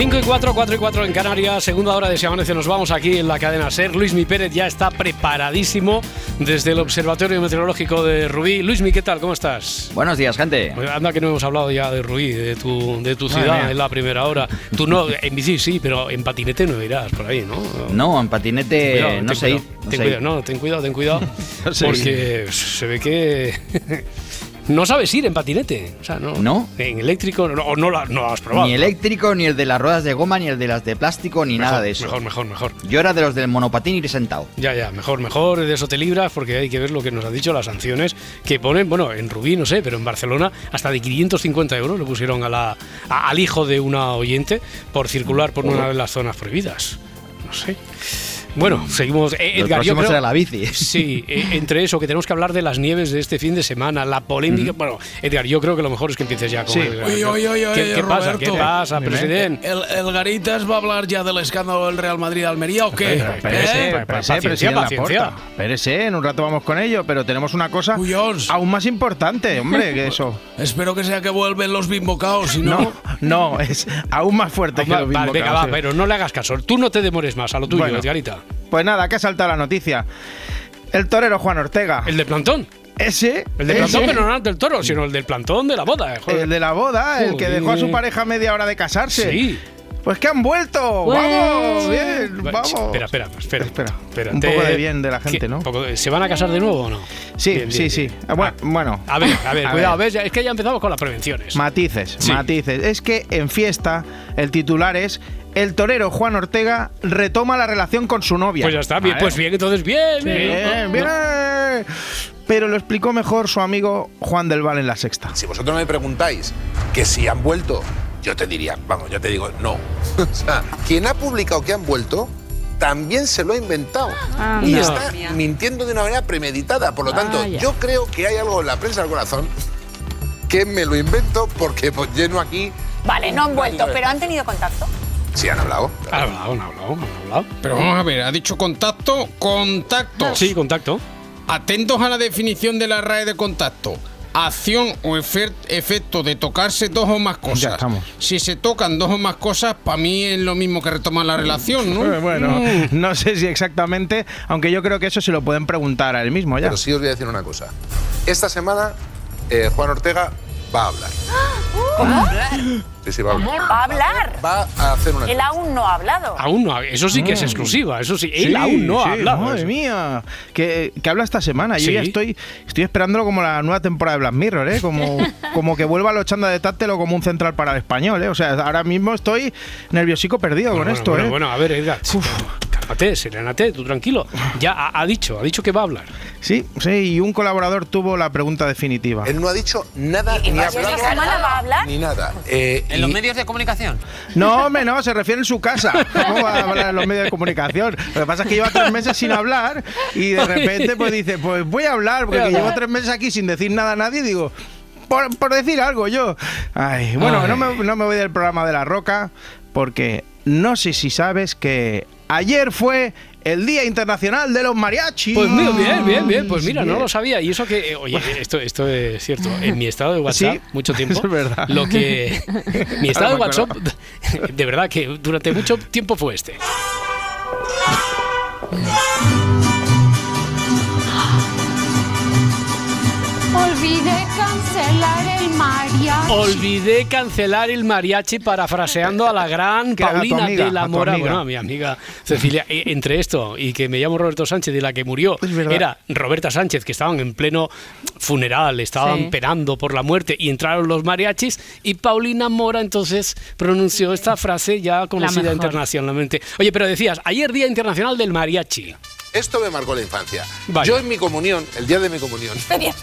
Cinco y 4, 4 y 4 en Canarias, segunda hora de Si Amanece, nos vamos aquí en la cadena SER. Luis Mi Pérez ya está preparadísimo desde el Observatorio Meteorológico de Rubí. Luis Mi, ¿qué tal? ¿Cómo estás? Buenos días, gente. Anda que no hemos hablado ya de Rubí, de tu, de tu ciudad en la primera hora. Tú no, en bici sí, pero en patinete no irás por ahí, ¿no? No, en patinete Cuidado, no ten sé ir. no ten sé cuidado, no, ten cuidado, ten cuidado. No sé ir. porque se ve que no sabes ir en patinete. O sea, no. ¿No? En eléctrico no, o no, la- no lo has probado. Ni eléctrico, ni el de las ruedas de goma, ni el de las de plástico, ni Mejor, nada de eso. Mejor, mejor, mejor. Yo era de los del monopatín ir sentado. Ya, ya, mejor, mejor, de eso te libras porque hay que ver lo que nos han dicho las sanciones que ponen, bueno, en Rubí, no sé, pero en Barcelona hasta de 550 euros le pusieron a la, a- al hijo de una oyente por circular por una de las zonas prohibidas. No sé. Bueno, seguimos. Eh, Edgar, yo creo- será la bici. Sí, eh, entre eso, que tenemos que hablar de las nieves de este fin de semana, la polémica. Bueno, Edgar, yo creo que lo mejor es que empieces ya con Sí. el- Oye, oye, oye, ¿Qué, oye, qué pasa? ¿Qué pasa, presidente? ¿El, el Garitas va a hablar ya del escándalo del Real Madrid-Almería o qué? ¿Eh? Espérese, paciencia, paciencia. En un rato vamos con ello, pero tenemos una cosa aún más importante, hombre, que eso. Espero que sea que vuelven los bimbocaos, si no... No, no, es aún más fuerte que Va- lo vale, venga, va, pero no le hagas caso. Tú no te demores más a lo tuyo, Bueno. Edgarita. Pues nada, que ha saltado la noticia. El torero Juan Ortega. El de plantón. Ese. El de plantón, pero no el del toro, sino el del plantón de la boda. eh, joder. el de la boda, el que dejó a su pareja media hora de casarse. Sí. Pues que han vuelto. Vamos, bien, Va- vamos. Espera, espera, espera. Espera, espérate. un poco de bien de la gente. ¿no? Poco ¿Se van a casar de nuevo o no? Sí, Bien, sí, bien, sí. bien. Ah, Bueno, bueno. A ver, a ver, A cuidado, ver. ¿ves? Es que ya empezamos con las prevenciones. Matices, Sí. matices. Es que en fiesta el titular es el torero Juan Ortega retoma la relación con su novia. Pues ya está, bien, pues bien, entonces bien. Bien, bien. Pero lo explicó mejor su amigo Juan del Val en la sexta. Si vosotros me preguntáis que si han vuelto, yo te diría, vamos, yo te digo, no. o sea, quien ha publicado que han vuelto también se lo ha inventado. y no. está mintiendo de una manera premeditada. Por lo tanto, yo creo que hay algo en la prensa del corazón que me lo invento porque pues, lleno aquí. Vale, no han vuelto, pero han tenido contacto. Sí, han hablado. Han hablado, han hablado, han hablado. Pero vamos a ver, ha dicho contacto, contactos. Sí, contacto. Atentos a la definición de la RAE de contacto. Acción o efecto de tocarse dos o más cosas. Ya estamos. Si se tocan dos o más cosas, para mí es lo mismo que retomar la relación, ¿no? Bueno, Mm. no sé si exactamente, aunque yo creo que eso se lo pueden preguntar a él mismo ya. Pero sí os voy a decir una cosa. Esta semana eh, Juan Ortega va a hablar. ¿Cómo? Sí, sí, va a hablar. Va a hablar. Va a hacer una Él aún no ha hablado. Aún no, eso sí que es exclusiva, eso sí. Él Sí, aún no ha sí, hablado. Madre eso. mía, que, que habla esta semana. Yo Sí. ya estoy, estoy esperándolo como la nueva temporada de Black Mirror, ¿eh? Como, como que vuelva a los chanda de Tátelo como un central para el español, ¿eh? O sea, ahora mismo estoy nerviosico perdido con Bueno, esto, bueno, ¿eh? bueno, a ver, Edgar. Cálmate, serénate, tú tranquilo. Ya ha, ha dicho, ha dicho que va a hablar. Sí, sí, y un colaborador tuvo la pregunta definitiva. Él no ha dicho nada ¿Y ni ha esta hablado semana va a hablar? ni nada. Eh, ¿En los medios de comunicación? No, hombre, no, se refiere en su casa. ¿Cómo va a hablar en los medios de comunicación? Lo que pasa es que lleva tres meses sin hablar y de repente pues dice, pues voy a hablar, porque que llevo tres meses aquí sin decir nada a nadie y digo, por, por decir algo yo. Ay, bueno, Ay. No, me, no me voy del programa de La Roca porque no sé si sabes que ayer fue el Día Internacional de los Mariachis. Pues mira, bien, bien, bien. Pues mira, no lo sabía. Y eso que, eh, oye, esto, esto es cierto. En mi estado de WhatsApp, Sí, mucho tiempo. es verdad. Lo que. Mi estado de WhatsApp, de verdad que durante mucho tiempo fue este. Olvidé cancelar el mariachi. Olvidé cancelar el mariachi parafraseando a la gran Paulina amiga, de la Mora, bueno, a mi amiga Cecilia. E- Entre esto y que me llamo Roberto Sánchez y la que murió era Roberta Sánchez, que estaban en pleno funeral, estaban Sí. penando por la muerte y entraron los mariachis y Paulina Mora entonces pronunció esta frase ya conocida internacionalmente. Oye, pero decías, ayer Día Internacional del Mariachi. Esto me marcó la infancia. Vaya. Yo en mi comunión, el día de mi comunión, Tenías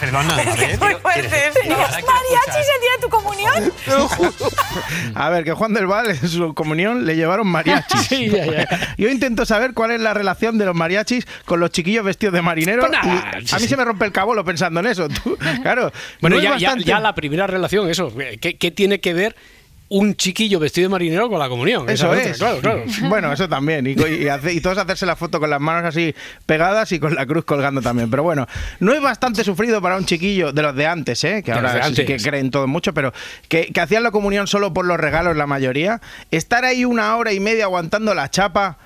Perdona, a ver. muy fuerte. ¿Tenías mariachis el día de tu comunión? te lo juro. A ver, que Juan del Val en su comunión le llevaron mariachis. Sí, ya, ya. Yo intento saber cuál es la relación de los mariachis con los chiquillos vestidos de marinero. Pues nada, y sí, a mí sí. se me rompe el cabolo pensando en eso. tú. claro. Bueno, no es ya, ya- bastante- ya la primera relación, eso. ¿Qué, qué tiene que ver un chiquillo vestido de marinero con la comunión? Eso es. otra, Claro, claro. Bueno, eso también. Y, co- y hace- y todos hacerse la foto con las manos así pegadas y con la cruz colgando también. Pero bueno, no es bastante sufrido para un chiquillo de los de antes, ¿eh? que ahora sí que creen todo mucho, pero que, que hacían la comunión solo por los regalos la mayoría. Estar ahí una hora y media aguantando la chapa.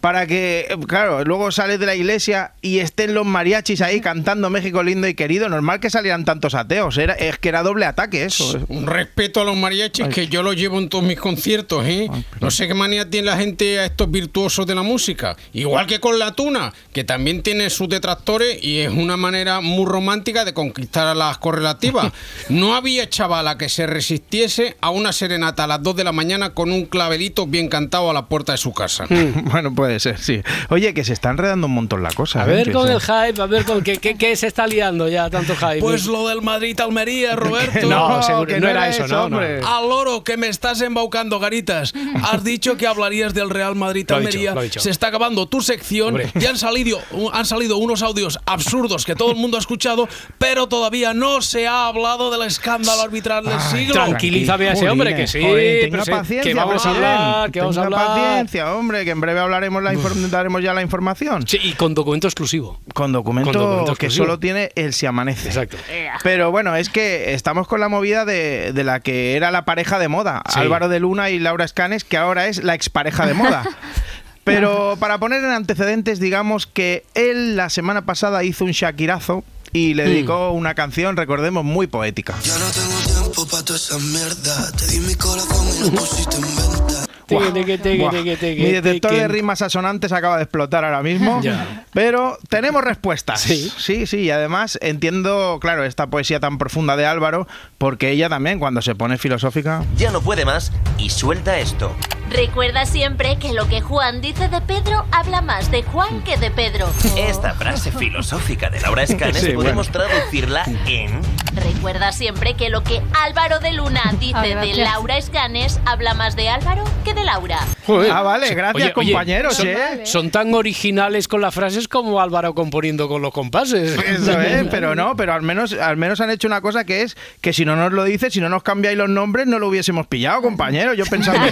Para que, claro, luego sales de la iglesia y estén los mariachis ahí cantando México lindo y querido. Normal que salieran tantos ateos. Era, es que era doble ataque eso. Un respeto a los mariachis que yo lo llevo en todos mis conciertos, ¿eh? No sé qué manía tiene la gente a estos virtuosos de la música. Igual que con la tuna, que también tiene sus detractores y es una manera muy romántica de conquistar a las correlativas. No había chavala que se resistiese a una serenata a las 2 de la mañana con un clavelito bien cantado a la puerta de su casa. Bueno, puede ser, sí. Oye, que se está enredando un montón la cosa. A ¿eh? ver con el hype, a ver con qué, qué, qué se está liando ya tanto hype. Pues lo del Madrid-Almería, Roberto. No, seguro, que no era eso, no, no. hombre. Al loro, que me estás embaucando, Garitas. Has dicho que hablarías del Real Madrid-Almería. Se está acabando tu sección Hombre. y han salido, han salido unos audios absurdos que todo el mundo ha escuchado, pero todavía no se ha hablado del escándalo arbitral del siglo. Tranquilízame a ese hombre que sí, Joder, tenga paciencia, que vamos a hablar, que vamos a hablar. paciencia, hombre, que en breve hablaremos la inform- daremos ya la información. Sí, y con documento exclusivo. Con documento, Con documento que exclusivo. solo tiene el si amanece. Exacto. Pero bueno, es que estamos con la movida de, de la que era la pareja de moda, Sí. Álvaro de Luna y Laura Escanes, que ahora es la expareja de moda. Pero para poner en antecedentes, digamos que él la semana pasada hizo un Shakirazo y Mm. le dedicó una canción, recordemos, muy poética. Ya no tengo tiempo para toda esa mierda. Te di mi corazón y lo pusiste en venta. Teque, teque, teque, Buah, teque, teque, Mi detector de rimas asonantes acaba de explotar ahora mismo. Ya. Pero tenemos respuestas. Sí. sí, sí. Y además entiendo, claro, esta poesía tan profunda de Álvaro, porque ella también, cuando se pone filosófica. Ya no puede más y suelta esto. Recuerda siempre que lo que Juan dice de Pedro habla más de Juan que de Pedro. Esta frase filosófica de Laura Escanes Sí, podemos traducirla en Recuerda siempre que lo que Álvaro de Luna Ah, dice de. Laura Escanes habla más de Álvaro que de Laura. Joder. Ah, vale, gracias, compañeros, son, ¿eh? son tan originales con las frases como Álvaro componiendo con los compases. Eso es, pero no, pero al menos, al menos han hecho una cosa que es que si no nos lo dice, si no nos cambiáis los nombres, no lo hubiésemos pillado, compañeros. Yo pensando,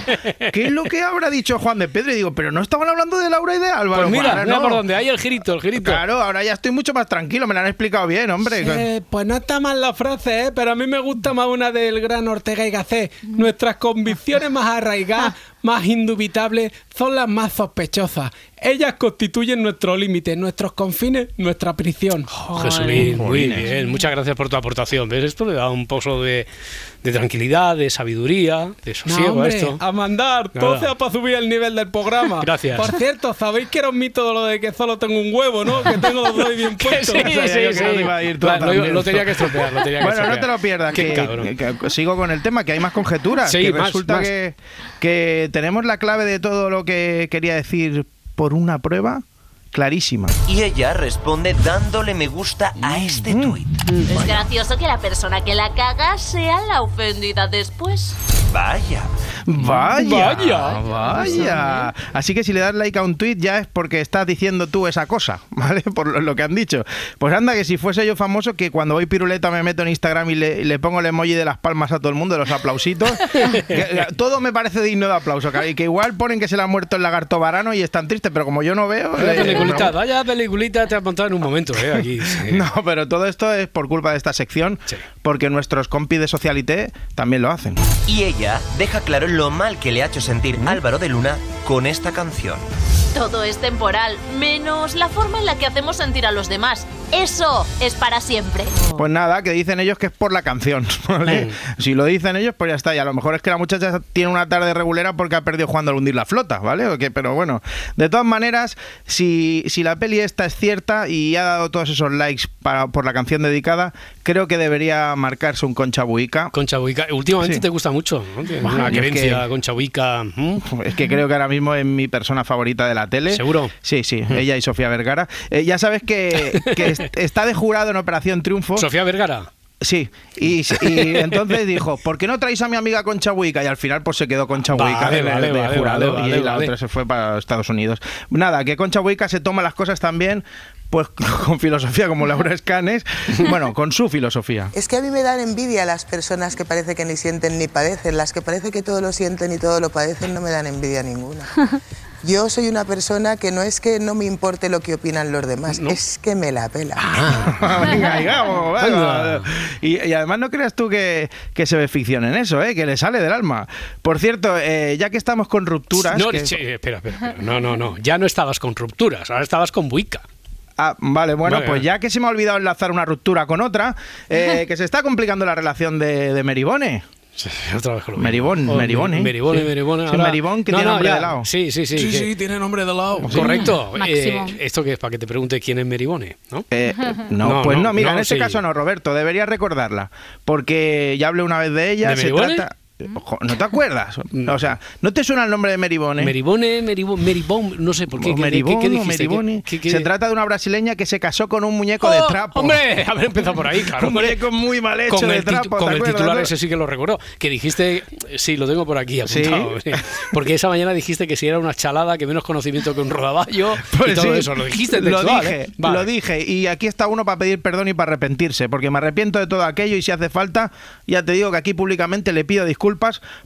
¿qué lo que habrá dicho Juan de Pedro? Y digo, pero no estaban hablando de Laura y de Álvaro. Pues mira, no. por donde hay el girito, el girito. Claro, ahora ya estoy mucho más tranquilo, me lo han explicado bien, hombre. Eh, pues no está mal la frase, ¿eh? pero a mí me gusta más una del gran Ortega y Gasset. Nuestras convicciones más arraigadas, más indubitables, son las más sospechosas. Ellas constituyen nuestro límite, nuestros confines, nuestra prisión. Jesulín, muy bien. Muchas gracias por tu aportación. ¿Ves? Esto le da un pozo de, de tranquilidad, de sabiduría, de No, sosiego a hombre, esto. a mandar, Nada. todo sea para subir el nivel del programa. Gracias. Por cierto, ¿sabéis que era un mito lo de que solo tengo un huevo, no? Que tengo los dos bien puestos. sí, sí, que sí. no a ir Claro, lo, lo tenía que estropear, lo tenía que Bueno, no estropear. te lo pierdas, Qué que, cabrón. que- que sigo con el tema, que hay más conjeturas. Sí, que más, resulta más. Que, que tenemos la clave de todo lo que quería decir por una prueba clarísima. y ella responde dándole me gusta a este tuit. Es gracioso que la persona que la caga sea la ofendida después. Vaya. Vaya, Vaya. vaya. Así que si le das like a un tweet ya es porque estás diciendo tú esa cosa, ¿vale? Por lo, que han dicho. Pues anda, que si fuese yo famoso, que cuando voy piruleta me meto en Instagram y le, y le pongo el emoji de las palmas a todo el mundo, de los aplausitos. que- que todo me parece digno de aplauso. que- Y que igual ponen que se le ha muerto el lagarto varano y están tristes, pero como yo no veo. Vaya le- peliculita, no. vaya peliculita te ha montado en un momento, ¿eh? Aquí. sí. No, pero todo esto es por culpa de esta sección, Sí. porque nuestros compis de Socialité también lo hacen. Y ella deja claro lo mal que le ha hecho sentir Álvaro de Luna con esta canción. Todo es temporal, menos la forma en la que hacemos sentir a los demás. Eso es para siempre. Pues nada, que dicen ellos que es por la canción. ¿vale? Si lo dicen ellos, pues ya está. Y a lo mejor es que la muchacha tiene una tarde regulera porque ha perdido jugando al hundir la flota, ¿vale? O que- pero bueno, de todas maneras, si, si la peli esta es cierta y ha dado todos esos likes para, por la canción dedicada, creo que debería marcarse un Concha Buica. Concha Buica, últimamente Sí. te gusta mucho, ¿no? Buah, una yo es querencia que- Concha Buica. ¿mm? Es que creo que ahora mismo es mi persona favorita de la tele. ¿Seguro? Sí, sí, ella y Sofía Vergara. Eh, ya sabes que, que est- está de jurado en Operación Triunfo. Sofía Vergara. Sí, y, y entonces dijo, ¿por qué no traéis a mi amiga Concha Buica? Y al final pues se quedó Concha Vale, Buica de, vale, de vale, jurado vale, y la vale. otra se fue para Estados Unidos. Nada, que Concha Buica se toma las cosas también pues con filosofía como Laura Escanes, bueno, con su filosofía. Es que a mí me dan envidia las personas que parece que ni sienten ni padecen. Las que parece que todo lo sienten y todo lo padecen no me dan envidia ninguna. Yo soy una persona que no es que no me importe lo que opinan los demás, es que me la pela. Venga, vamos, venga. Y, y además no creas tú que, que se ve ficción en eso, ¿eh? que le sale del alma. Por cierto, eh, ya que estamos con rupturas... No, que- sí, espera, espera, espera. No, no, no. Ya no estabas con rupturas, ahora estabas con Buica. Ah, vale, bueno, Vale, pues ya que se me ha olvidado enlazar una ruptura con otra, eh, que se está complicando la relación de, de Meribone. Otra vez con lo mismo. Meribón, Oh, Meribone. Meribone, Sí. Meribone. Sí, Meribón que No, tiene no, nombre ya. de helado. Sí, sí, sí. Sí, que- sí, tiene nombre de lado. Correcto. Máximo. Eh, esto que es para que te pregunte quién es Meribone, ¿no? Eh, no, pues no, mira, en este caso no, Roberto, deberías recordarla, porque ya hablé una vez de ella, ¿De se Meribone? trata... Ojo, ¿No te acuerdas? O sea, ¿no te suena el nombre de Meribone? Meribone, Meribone, Meribón, no sé por qué. O ¿qué- qué- qué? Meribone. ¿Qué- qué- Se trata de una brasileña que se casó con un muñeco de ¡Oh, trapo. Hombre, haber empezado por ahí, claro. un muñeco muy mal hecho con de el, trapo, con ¿te el titular ese sí que lo recuerdo. Que dijiste, sí, lo tengo por aquí apuntado. ¿Sí? Porque esa mañana dijiste que si era una chalada, que menos conocimiento que un rodaballo y Pues todo sí, eso. Lo dijiste Lo textual, dije, ¿eh? Vale. lo dije. Y aquí está uno para pedir perdón y para arrepentirse, porque me arrepiento de todo aquello y si hace falta, ya te digo que aquí públicamente le pido disculpas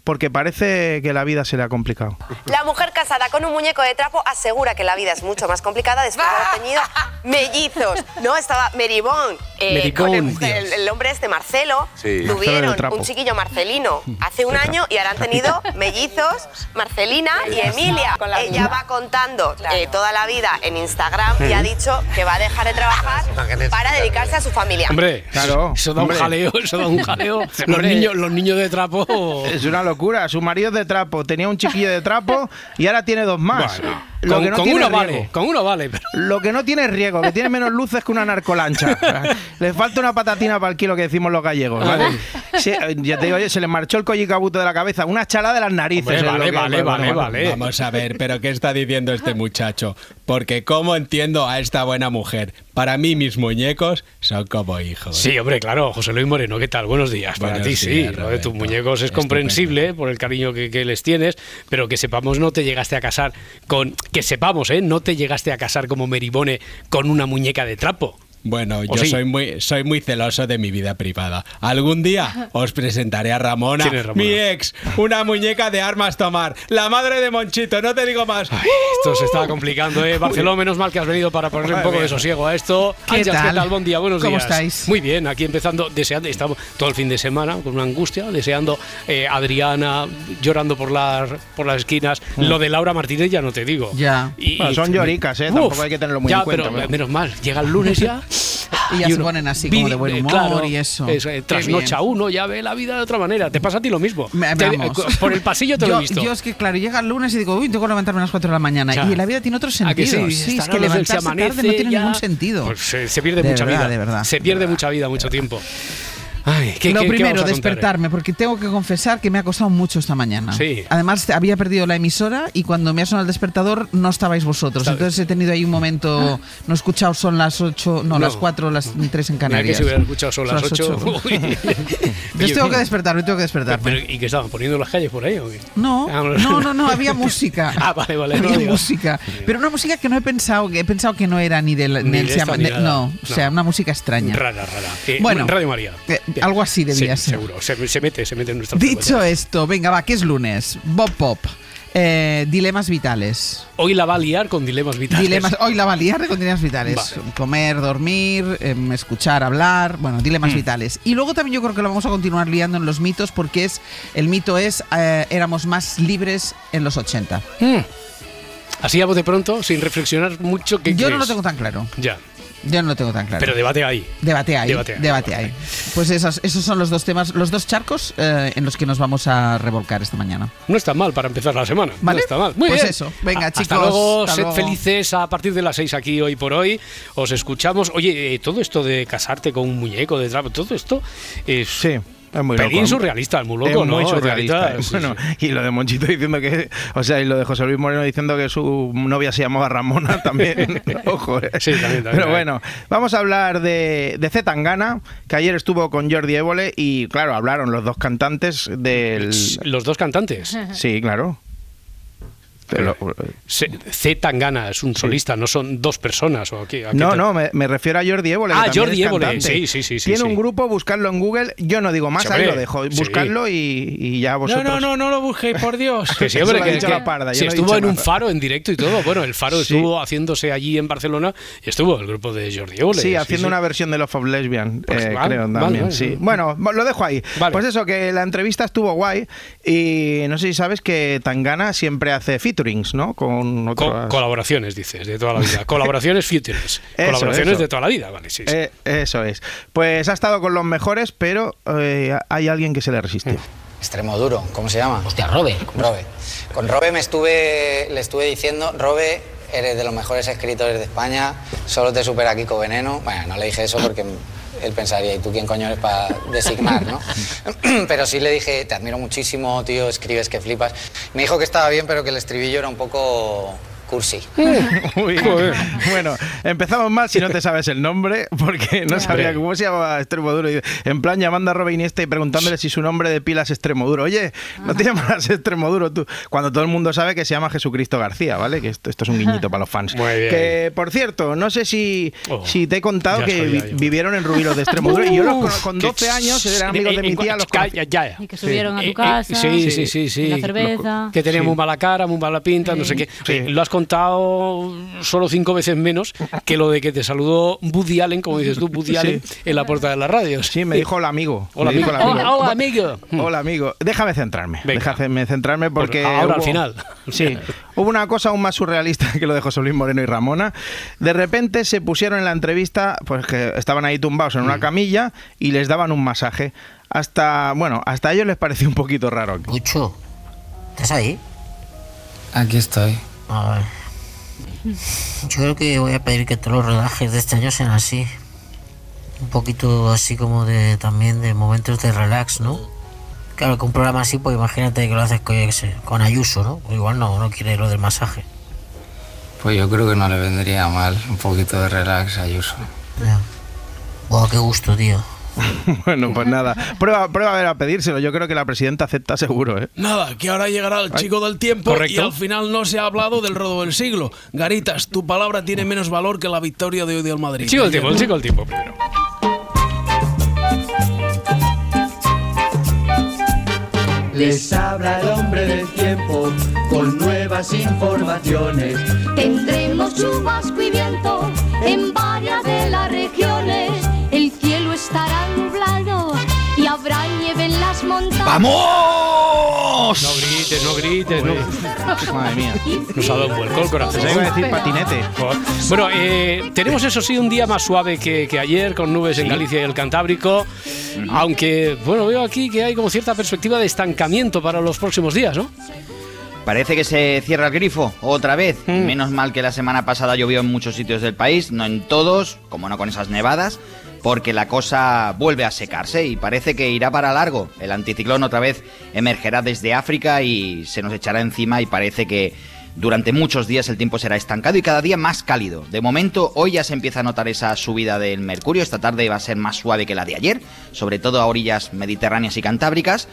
porque parece que la vida se le ha complicado. La mujer casada con un muñeco de trapo asegura que la vida es mucho más complicada después de haber tenido mellizos. No, estaba Meribón. eh, Meribón, con el, el- el hombre este, Marcelo. Sí. Marcelo Tuvieron trapo. un chiquillo Marcelino hace un año y ahora han tenido mellizos Marcelina y Emilia. Ella va contando eh, toda la vida en Instagram y ha dicho que va a dejar de trabajar para dedicarse a su familia. Hombre, Claro, eso da un jaleo, eso da un jaleo. los, niños, los niños de trapo. Es una locura. Su marido es de trapo, tenía un chiquillo de trapo y ahora tiene dos más. Lo con, que no con tiene uno riego. vale, con uno vale. pero- Lo que no tiene riego, que tiene menos luces que una narcolancha. Le falta una patatina para el kilo que decimos los gallegos, ¿vale? Se- eh, ya te digo, oye, se le marchó el collicabuto de la cabeza, una chalada de las narices. Hombre, lo vale, que- vale, vale, vale. Vamos a ver, pero ¿qué está diciendo este muchacho? Porque cómo entiendo a esta buena mujer. Para mí mis muñecos son como hijos. Sí, hombre, claro, José Luis Moreno, ¿qué tal? Buenos días. Para ti sí, lo de tus muñecos es comprensible por el cariño que, que les tienes, pero que sepamos no te llegaste a casar con... Que sepamos, ¿eh? No te llegaste a casar como Meribone con una muñeca de trapo. Bueno, ¿O yo sí? soy muy soy muy celoso de mi vida privada. Algún día os presentaré a Ramona, mi ex, una muñeca de armas tomar, la madre de Monchito, no te digo más. Esto se está complicando, ¿eh? Barcelona, menos mal que has venido para ponerle un poco de sosiego a esto. ¿Qué tal? ¿qué tal? Buen día, buenos ¿Cómo días. estáis? Muy bien, aquí empezando, deseando, estamos todo el fin de semana con una angustia, deseando eh, Adriana llorando por las, por las esquinas. Mm. Lo de Laura Martínez ya no te digo. Ya. Y- Bueno, son lloricas, ¿eh? Uf, Tampoco hay que tenerlo muy ya, en cuenta. pero pero- menos mal, llega el lunes ya. Y ya se uno ponen así como de buen vive- humor claro, y eso. eso, eh, trasnocha uno, ya ve la vida de otra manera. Te pasa a ti lo mismo. Me- Te- vamos. eh, por el pasillo te yo, lo he visto. Yo es que, claro, llega el lunes y digo, uy, tengo que levantarme a las 4 de la mañana. Ya. Y la vida tiene otro ¿A sentido. sí? es que levantarse amanece tarde no tiene ya. ningún sentido. Pues se, se pierde De mucha verdad, vida. de verdad. Se pierde mucha vida, mucho tiempo. Ay, ¿qué, Lo qué- qué primero, contar? despertarme, porque tengo que confesar que me ha costado mucho esta mañana. Sí. Además, había perdido la emisora y cuando me ha sonado el despertador no estabais vosotros. ¿Sabes? Entonces he tenido ahí un momento, no he escuchado, son las 8, no, No. las 4, las 3 en Mira Canarias. que si hubiera escuchado son las 8. Entonces tengo que despertarme, tengo que despertarme. Pero, ¿Y qué estaban poniendo en las calles por ahí o qué? No, Ah, no, no, no, había música. Ah, vale, vale. Había no música. Pero una música que no he pensado, que he pensado que no era ni del, Ni de esta ni de- nada. no, o sea, una música extraña. Rara, rara. Eh, Bueno, Radio María. eh. Algo así debía Sí, ser. Seguro, se, se mete, se mete en nuestra Dicho esto, venga, va, que es lunes. Bob Pop. Eh, dilemas vitales. Hoy la va a liar con dilemas vitales. Dilemas, hoy la va a liar con dilemas vitales. Vale. Comer, dormir, em, escuchar, hablar, bueno, dilemas Mm. vitales. Y luego también yo creo que lo vamos a continuar liando en los mitos porque es el mito es eh, éramos más libres en los 80. Mm. Así a de pronto, sin reflexionar mucho, que Yo no lo tengo tan claro. Ya. Yo no lo tengo tan claro. Pero debate hay. Debate hay. Debate hay. Pues esas- esos son los dos temas, los dos charcos eh, en los que nos vamos a revolcar esta mañana. No está mal para empezar la semana. Vale. No está mal. Muy Pues bien. eso. Venga, A- chicos, Hasta luego. hasta sed luego. felices a partir de las 6 aquí hoy por hoy. Os escuchamos. Oye, eh, todo esto de casarte con un muñeco de trapo, todo esto es. Sí. Es muy pelín loco. surrealista, muy loco, es ¿no? muy surrealista. Realidad, sí, bueno, sí. y lo de Monchito diciendo que, o sea, y lo de José Luis Moreno diciendo que su novia se llamaba Ramona también. Ojo, eh. Sí, también, también, Pero bueno, vamos a hablar de, de Z Tangana, que ayer estuvo con Jordi Évole y, claro, hablaron los dos cantantes del. Los dos cantantes. Sí, claro. Pero- Se- Z Tangana es un solista, no son dos personas. ¿o qué? ¿A qué No, te- no, me, me refiero a Jordi Évole. Ah, Jordi Évole, sí, sí, sí, sí, Tiene sí. un grupo, buscarlo en Google. Yo no digo más, ahí lo dejo. sí. Buscarlo y, y ya No, vosotros. no, no, no lo busquéis, por Dios. Que sí, hombre, que, parda, no he estuvo en un faro en directo y todo. Bueno, el faro Sí. estuvo haciéndose allí en Barcelona y estuvo el grupo de Jordi Évole. Sí, haciendo sí. una versión de Love of Lesbian, Pues eh, vale, creo vale, también. vale, sí. vale. Bueno, lo dejo ahí. Vale. Pues eso, que la entrevista estuvo guay y no sé si sabes que Tangana siempre hace featurings, ¿no? Con Co- colaboraciones, dices, de toda la vida. Colaboraciones futures. Eso, Colaboraciones eso. de toda la vida, vale, sí. sí. Eh, eso es. Pues ha estado con los mejores, pero eh, hay alguien que se le resistió. Extremo duro, ¿cómo se llama? Hostia, Robe. Robe. Con Robe me estuve, le estuve diciendo, Robe, eres de los mejores escritores de España, solo te supera Kiko Veneno. Bueno, no le dije eso porque él pensaría, ¿y tú quién coño eres para designar, no? pero sí le dije, te admiro muchísimo, tío, escribes que flipas. Me dijo que estaba bien, pero que el estribillo era un poco cursi. Uy, bueno, empezamos mal si no te sabes el nombre, porque no sabía cómo se llamaba Extremoduro. En plan, llamando a Robin Iniesta y preguntándole si su nombre de pila es Extremoduro. Oye, no te llamas Extremoduro tú. Cuando todo el mundo sabe que se llama Jesucristo García, ¿vale? Que esto, esto es un guiñito para los fans. Muy bien. Que, por cierto, no sé si, Oh, si te he contado que vi- vivieron en Rubí los de Extremoduro. y yo los Uf, con, con que- 12 años, eran amigos de mi tía, los conocí. Ya, ya, ya. Y que subieron a tu Eh, eh, casa. sí, sí, sí, sí. La cerveza. Que tenía Sí. muy mala cara, muy mala pinta, no sé qué. Eh, Lo has contado solo cinco veces menos que lo de que te saludó Woody Allen, como dices tú, Woody Sí. Allen, en la puerta de la radio. Sí, me dijo hola amigo. Hola, Me dijo, amigo. "Hola, amigo. Hola amigo. Déjame centrarme. Venga. Déjame centrarme porque. Ahora al final. Sí. Hubo una cosa aún más surrealista que lo de José Luis Moreno y Ramona. De repente se pusieron en la entrevista, pues que estaban ahí tumbados en una Mm. camilla y les daban un masaje. Hasta, bueno, hasta a ellos les pareció un poquito raro. Pucho, ¿estás ahí? Aquí estoy. A ver. Yo creo que voy a pedir que todos los rodajes de este año sean así. Un poquito así como de también de momentos de relax, ¿no? Claro, que un programa así, pues imagínate que lo haces con, Ayuso, ¿no? Pues igual no, no quiere lo del masaje. Pues yo creo que no le vendría mal un poquito de relax a Ayuso. Buah, qué gusto, tío. bueno, pues nada. Prueba, prueba a ver a pedírselo. Yo creo que la presidenta acepta seguro, ¿eh? Nada, que ahora llegará el chico del tiempo Correcto. y al final no se ha hablado del rodo del siglo. Garitas, tu palabra tiene menos valor que la victoria de hoy del Madrid. El chico del tiempo, el chico del tiempo primero. Les habla el hombre del tiempo con nuevas informaciones. Tendremos chubasco y viento en varias de las regiones. ¡Vamos! No grites, no grites. No. Madre mía. Nos ha dado un vuelco el corazón. Se iba a decir patinete. Bueno, eh, tenemos eso sí un día más suave que, que ayer, con nubes en Galicia y el Cantábrico. Aunque, bueno, veo aquí que hay como cierta perspectiva de estancamiento para los próximos días, ¿no? Parece que se cierra el grifo otra vez. Mm. Menos mal que la semana pasada llovió en muchos sitios del país, no en todos, como no con esas nevadas, porque la cosa vuelve a secarse y parece que irá para largo. El anticiclón otra vez emergerá desde África y se nos echará encima y parece que durante muchos días el tiempo será estancado y cada día más cálido. De momento, hoy ya se empieza a notar esa subida del mercurio. Esta tarde va a ser más suave que la de ayer, sobre todo a orillas mediterráneas y cantábricas.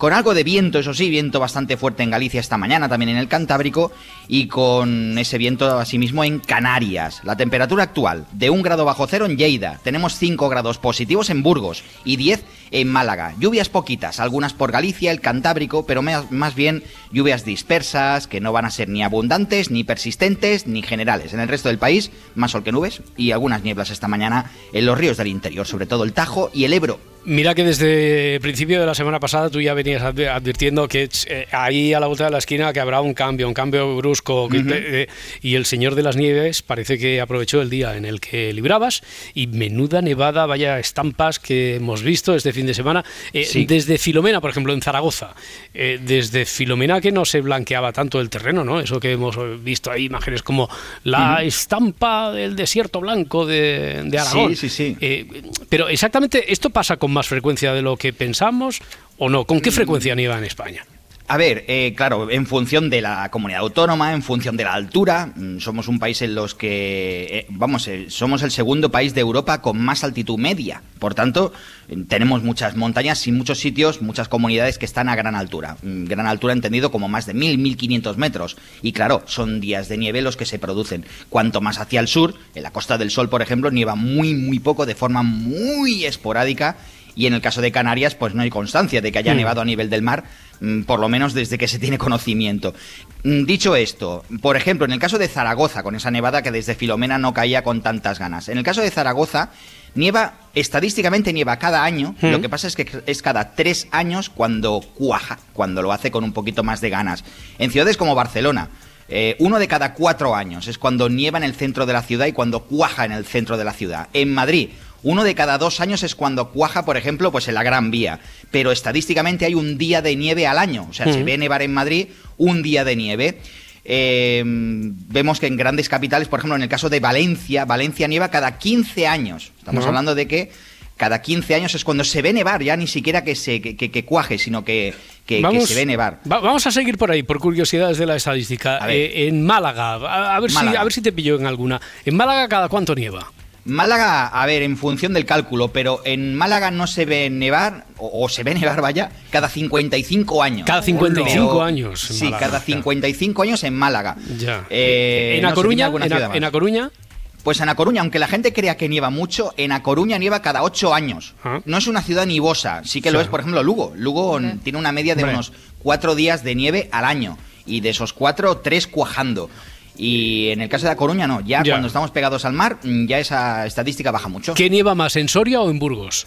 Con algo de viento, eso sí, viento bastante fuerte en Galicia esta mañana, también en el Cantábrico, y con ese viento asimismo en Canarias. La temperatura actual, de 1 grado bajo cero en Lleida, tenemos 5 grados positivos en Burgos y 10 en Málaga. Lluvias poquitas, algunas por Galicia, el Cantábrico, pero más bien lluvias dispersas, que no van a ser ni abundantes, ni persistentes, ni generales. En el resto del país, más sol que nubes, y algunas nieblas esta mañana en los ríos del interior, sobre todo el Tajo y el Ebro. Mira que desde el principio de la semana pasada tú ya venías adv- advirtiendo que eh, ahí a la vuelta de la esquina que habrá un cambio, un cambio brusco. Ujú. te- eh, y el Señor de las Nieves parece que aprovechó el día en el que librabas y menuda nevada, vaya estampas que hemos visto este fin de semana. Eh, Sí. Desde Filomena, por ejemplo, en Zaragoza, eh, desde Filomena que no se blanqueaba tanto el terreno, ¿no? Eso que hemos visto ahí, imágenes como la Ujú. estampa del desierto blanco de, de Aragón. Sí, sí, sí. Eh, pero exactamente, ¿esto pasa con más frecuencia de lo que pensamos o no? ¿Con qué frecuencia nieva en España? A ver, eh, claro, en función de la comunidad autónoma, en función de la altura, mm, somos un país en los que, eh, vamos, eh, somos el segundo país de Europa con más altitud media. Por tanto, eh, tenemos muchas montañas y muchos sitios, muchas comunidades que están a gran altura. Mm, Gran altura entendido como más de 1.000, 1.500 metros. Y claro, son días de nieve los que se producen. Cuanto más hacia el sur, en la Costa del Sol, por ejemplo, nieva muy, muy poco, de forma muy esporádica. Y en el caso de Canarias, pues no hay constancia de que haya Mm. nevado a nivel del mar, mm, por lo menos desde que se tiene conocimiento. Mm, Dicho esto, por ejemplo, en el caso de Zaragoza, con esa nevada que desde Filomena no caía con tantas ganas. En el caso de Zaragoza, nieva, estadísticamente nieva cada año, Mm. lo que pasa es que es cada tres años cuando cuaja, cuando lo hace con un poquito más de ganas. En ciudades como Barcelona, eh, uno de cada cuatro años es cuando nieva en el centro de la ciudad y cuando cuaja en el centro de la ciudad. En Madrid, uno de cada dos años es cuando cuaja, por ejemplo, pues en la Gran Vía. Pero estadísticamente hay un día de nieve al año. O sea, se Ujú. ve nevar en Madrid un día de nieve. Eh, vemos que en grandes capitales, por ejemplo, en el caso de Valencia, Valencia nieva cada 15 años. Estamos hablando de que cada 15 años es cuando se ve nevar, ya ni siquiera que se que, que- que cuaje, sino que, que- que se ve nevar. va- vamos a seguir por ahí, por curiosidades de la estadística. Eh, en Málaga, a, a ver si, a ver si te pillo en alguna. ¿En Málaga cada cuánto nieva? Málaga, a ver, en función del cálculo, pero en Málaga no se ve nevar, o, o se ve nevar, vaya, cada 55 años. Cada 55 Pero- años en Sí, Málaga, cada ya. 55 años en Málaga. Ya. Eh, ¿En no A sé, ¿tiene Coruña? ¿En A- en Coruña? Pues en A Coruña, aunque la gente crea que nieva mucho, en A Coruña nieva cada ocho años. No es una ciudad nivosa, sí que lo es, por ejemplo, Lugo. Lugo tiene una media de unos cuatro días de nieve al año. Y de esos cuatro, tres cuajando. Y en el caso de A Coruña no, ya, Ya. cuando estamos pegados al mar, mm, ya esa estadística baja mucho. ¿Qué nieva más, en Soria o en Burgos?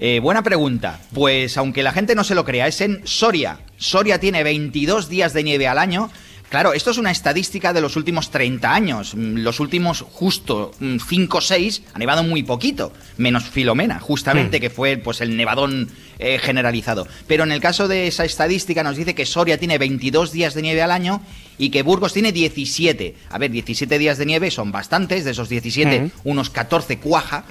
Eh, buena pregunta. Pues aunque la gente no se lo crea, es en Soria. Soria tiene 22 días de nieve al año. Claro, esto es una estadística de los últimos 30 años. Mm, Los últimos justo 5 o 6 ha nevado muy poquito, menos Filomena, justamente, Mm. que fue pues el nevadón eh, generalizado. Pero en el caso de esa estadística nos dice que Soria tiene 22 días de nieve al año y que Burgos tiene 17. A ver, 17 días de nieve son bastantes, de esos 17, Mm. unos 14 cuaja,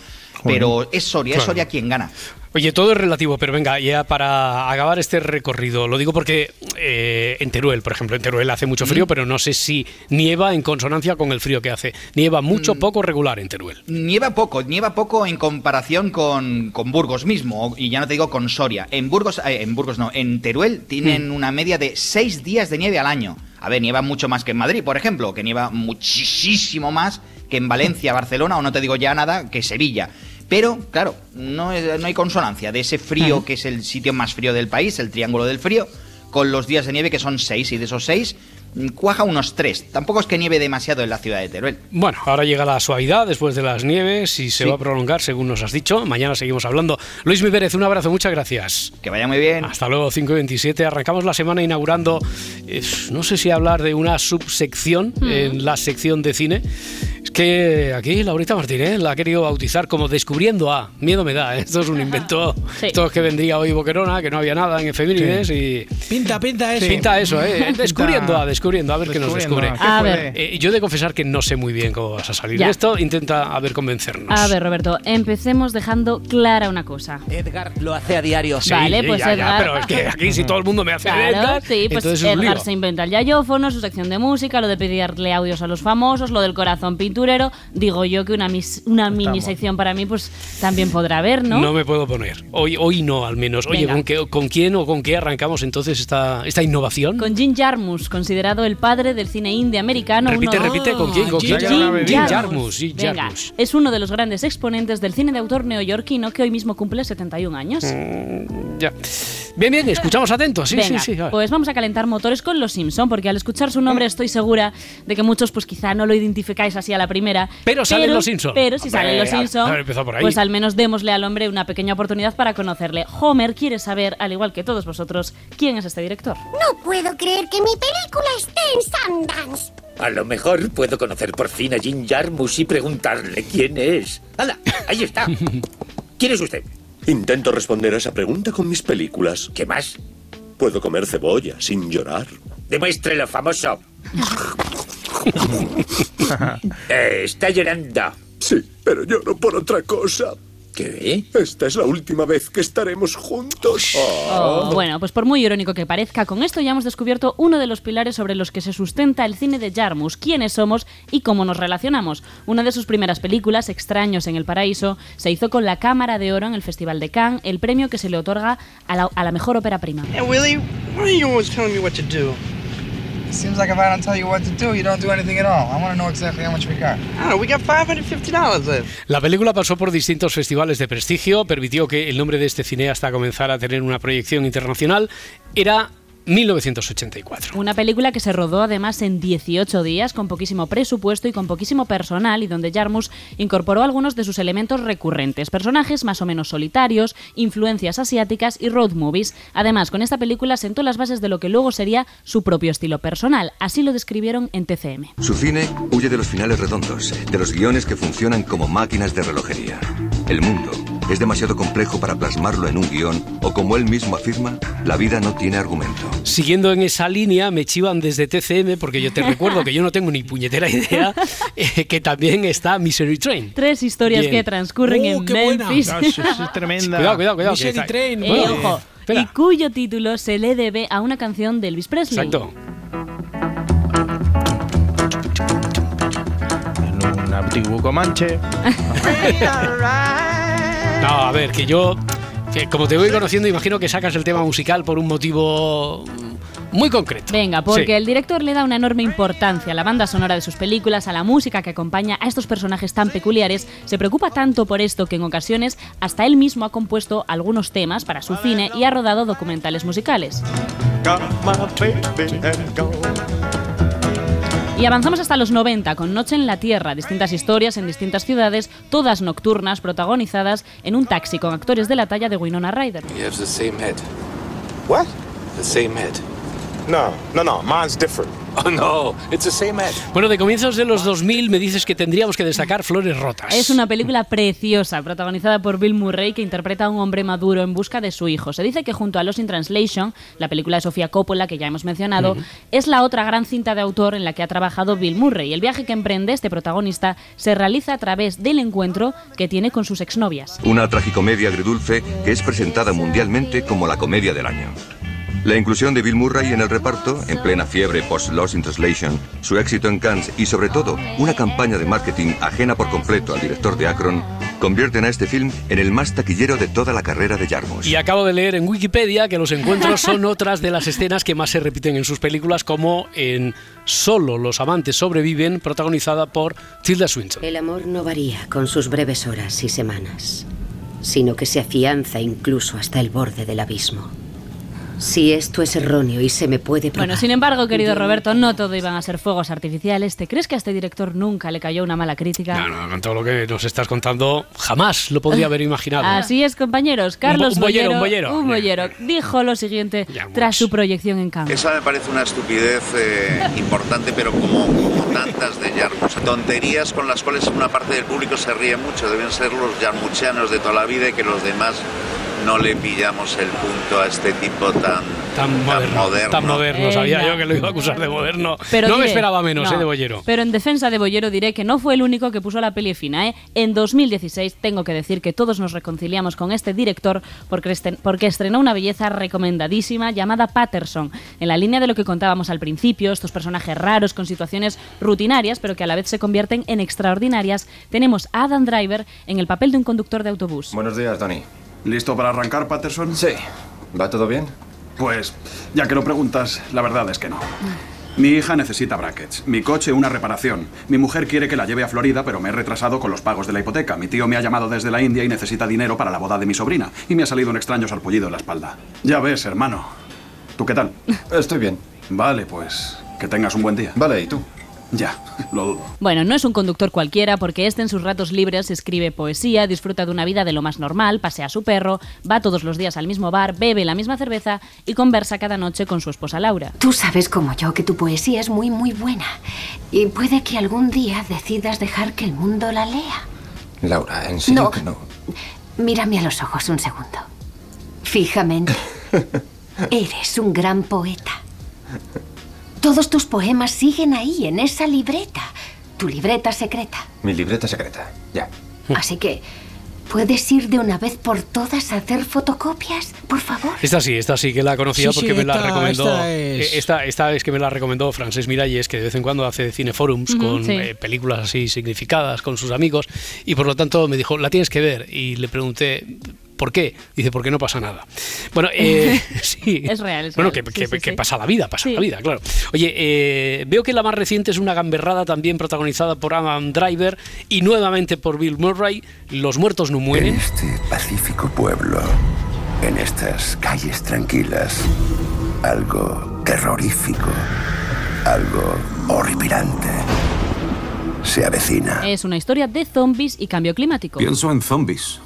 pero es Soria, es. Soria quien gana. Oye, todo es relativo, pero venga, ya para acabar este recorrido, lo digo porque eh, en Teruel, por ejemplo, en Teruel hace mucho frío, pero no sé si nieva en consonancia con el frío que hace. Nieva mucho, poco, regular en Teruel. Nieva poco, nieva poco en comparación con, con Burgos mismo, y ya no te digo con Soria. En Burgos, eh, en Burgos no, en Teruel tienen una media de seis días de nieve al año. A ver, nieva mucho más que en Madrid, por ejemplo, que nieva muchísimo más que en Valencia, Barcelona, o no te digo ya nada, que Sevilla. Pero, claro, no, es- no hay consonancia de ese frío que es el sitio más frío del país, el Triángulo del Frío, con los días de nieve que son seis, y de esos seis, cuaja unos tres. Tampoco es que nieve demasiado en la ciudad de Teruel. Bueno, ahora llega la suavidad después de las nieves y se Sí. va a prolongar, según nos has dicho. Mañana seguimos hablando. Luis Mivérez, un abrazo, muchas gracias. Que vaya muy bien. Hasta luego, 5 y 27. Arrancamos la semana inaugurando, eh, no sé si hablar de una subsección en la sección de cine. Es que aquí Laurita Martínez la ha querido bautizar como Descubriendo a. Miedo me da, ¿eh? esto es un invento. Sí. Esto es que vendría hoy Boquerona, que no había nada en efemérides y... Pinta, pinta eso. Pinta eso, ¿eh? Descubriendo a, descubriendo, a ver qué nos descubre. a, ¿qué A puede? ver. Eh, yo he de confesar que no sé muy bien cómo vas a salir de esto. Intenta, a ver, convencernos. A ver, Roberto, empecemos dejando clara una cosa. Edgar lo hace a diario. Sí, vale, pues ya, ya, Edgar- pero es que aquí si todo el mundo me hace Claro, Edgar, sí, pues Edgar se inventa el yayófono, su sección de música, lo de pedirle audios a los famosos, lo del corazón pinturero. Digo yo que una, mis- una mini sección para mí, pues también podrá haber, ¿no? ¿no? me puedo poner. Hoy, hoy no, al menos. Oye, Venga. ¿con, qué- ¿con quién o con qué arrancamos entonces esta, esta innovación? Con Jim Jarmusch, considerado el padre del cine indie americano. Repite, uno- repite, ¿con quién? ¿Con Jim. Jim Jarmusch, Jim Venga, Jarmusch. es uno de los grandes exponentes del cine de autor neoyorquino que hoy mismo cumple 71 años. Mm, ya. Bien, bien, escuchamos atentos. Sí, Venga, sí, sí. Pues vamos a calentar motores con los Simpson, porque al escuchar su nombre estoy segura de que muchos, pues quizá no lo identificáis así a la primera. Pero salen los Simpson. Pero si Hombre, salen los a- Simpson, haber empezado por ahí. pues al menos démosle al hombre una pequeña oportunidad para conocerle. Homer quiere saber, al igual que todos vosotros, quién es este director. No puedo creer que mi película esté en Sundance. A lo mejor puedo conocer por fin a Jim Jarmus y preguntarle quién es. ¡Hala! Ahí está. ¿Quién es usted? Intento responder a esa pregunta con mis películas. ¿Qué más? Puedo comer cebolla sin llorar. Demuéstrelo, famoso. Eh, está llorando. Sí, pero lloro por otra cosa. ¿Qué? Esta es la última vez que estaremos juntos. Oh, Bueno, pues por muy irónico que parezca, con esto ya hemos descubierto uno de los pilares sobre los que se sustenta el cine de Jarmus, quiénes somos y cómo nos relacionamos. Una de sus primeras películas, Extraños en el Paraíso, se hizo con la Cámara de Oro en el Festival de Cannes, el premio que se le otorga a la, a la mejor ópera prima. Hey, Willie, Seems like if I don't tell you what to do, you don't do anything at all. I want to know exactly how much we got. I don't know, we got $550 left. La película pasó por distintos festivales de prestigio, permitió que el nombre de este cineasta comenzara a tener una proyección internacional. Era 1984. Una película que se rodó además en 18 días, con poquísimo presupuesto y con poquísimo personal, y donde Jarmus incorporó algunos de sus elementos recurrentes, personajes más o menos solitarios, influencias asiáticas y road movies. Además, con esta película sentó las bases de lo que luego sería su propio estilo personal. Así lo describieron en TCM. Su cine huye de los finales redondos, de los guiones que funcionan como máquinas de relojería. El mundo es demasiado complejo para plasmarlo en un guion, o como él mismo afirma, la vida no tiene argumento. Siguiendo en esa línea, me chivan desde TCM, porque yo te recuerdo que yo no tengo ni puñetera idea, eh, que también está Misery Train. Tres historias Bien. que transcurren ¡Oh, en qué buena! Memphis. Sí, sí, es tremenda. Cuidado, cuidado, cuidado, que está- Eh, Bueno, ojo, espera. y cuyo título se le debe a una canción de Elvis Presley. Exacto. Un antiguo comanche. No, a ver, que yo, que como te voy conociendo, imagino que sacas el tema musical por un motivo muy concreto. Venga, porque Sí. el director le da una enorme importancia a la banda sonora de sus películas, a la música que acompaña a estos personajes tan peculiares. Se preocupa tanto por esto que en ocasiones hasta él mismo ha compuesto algunos temas para su cine y ha rodado documentales musicales. Y avanzamos hasta los 90 con Noche en la Tierra, distintas historias en distintas ciudades, todas nocturnas, protagonizadas en un taxi con actores de la talla de Winona Ryder. The same head. What? The same head. No, no, no. Mine's different. Oh no, it's the same head. Bueno, de comienzos de los 2000 me dices que tendríamos que destacar Flores Rotas. Es una película preciosa, protagonizada por Bill Murray, que interpreta a un hombre maduro en busca de su hijo. Se dice que junto a Los in Translation, la película de Sofía Coppola, que ya hemos mencionado, es la otra gran cinta de autor en la que ha trabajado Bill Murray. El viaje que emprende este protagonista se realiza a través del encuentro que tiene con sus exnovias. Una tragicomedia agridulce que es presentada mundialmente como la comedia del año. La inclusión de Bill Murray en el reparto, en plena fiebre post Lost in Translation, su éxito en Cannes y sobre todo una campaña de marketing ajena por completo al director de Akron, convierten a este film en el más taquillero de toda la carrera de Jarmus. Y acabo de leer en Wikipedia que los encuentros son otras de las escenas que más se repiten en sus películas, como en Solo los amantes sobreviven, protagonizada por Tilda Swinton. El amor no varía con sus breves horas y semanas, sino que se afianza incluso hasta el borde del abismo. Si esto es erróneo y se me puede probar. Bueno, sin embargo, querido Roberto, no todo iban a ser fuegos artificiales. ¿Te crees que a este director nunca le cayó una mala crítica? No, no, con todo lo que nos estás contando, jamás lo podría haber imaginado. Así es, compañeros. Carlos Un bo- un boyero, Bollero, un boyero. un boyero, dijo lo siguiente tras su proyección en Cannes. Esa me parece una estupidez eh, importante, pero como, como tantas de Yarmouth. Tonterías con las cuales una parte del público se ríe mucho. Deben ser los yarmuchianos de toda la vida y que los demás no le pillamos el punto a este tipo tan, Tan moderno, tan moderno. Sabía Venga. yo que lo iba a acusar de moderno. Pero no me esperaba menos, no. eh, de Bollero. Pero en defensa de Bollero diré que no fue el único que puso la peli fina. ¿eh? En 2016 tengo que decir que todos nos reconciliamos con este director porque estrenó una belleza recomendadísima llamada Patterson. En la línea de lo que contábamos al principio, estos personajes raros con situaciones rutinarias pero que a la vez se convierten en extraordinarias, tenemos a Adam Driver en el papel de un conductor de autobús. Buenos días, Tony. ¿Listo para arrancar, Patterson? Sí. ¿Va todo bien? Pues, ya que lo preguntas, la verdad es que no. Mi hija necesita brackets, mi coche una reparación. Mi mujer quiere que la lleve a Florida, pero me he retrasado con los pagos de la hipoteca. Mi tío me ha llamado desde la India y necesita dinero para la boda de mi sobrina. Y me ha salido un extraño sarpullido en la espalda. Ya ves, hermano. ¿Tú qué tal? Estoy bien. Vale, pues que tengas un buen día. Vale, ¿y tú? Ya, lo dudo. Bueno, no es un conductor cualquiera porque este en sus ratos libres escribe poesía, disfruta de una vida de lo más normal, pasea a su perro, va todos los días al mismo bar, bebe la misma cerveza y conversa cada noche con su esposa Laura. Tú sabes como yo que tu poesía es muy, muy buena. Y puede que algún día decidas dejar que el mundo la lea. Laura, en serio No. que no. Mírame a los ojos un segundo. Fijamente. Eres un gran poeta. Todos tus poemas siguen ahí, en esa libreta. Tu libreta secreta. Mi libreta secreta. Ya. Así que, ¿puedes ir de una vez por todas a hacer fotocopias? Por favor. Esta sí, esta sí que la conocía Sí, porque sí, me la recomendó. esta es- eh, Esta, esta es que me la recomendó Francés Miralles, que de vez en cuando hace cineforums con sí. eh, películas así significadas con sus amigos y por lo tanto me dijo, la tienes que ver. Y le pregunté, ¿por qué? Dice, porque no pasa nada. Bueno, eh, sí. Es real, es Bueno, real. que, Sí, que- sí, que sí. pasa la vida, pasa Sí. la vida, claro. Oye, eh, veo que la más reciente es una gamberrada también protagonizada por Adam Driver y nuevamente por Bill Murray, Los muertos no mueren. este pacífico pueblo, en estas calles tranquilas, algo terrorífico, algo horripilante, se avecina. Es una historia de zombies y cambio climático. Pienso en zombies.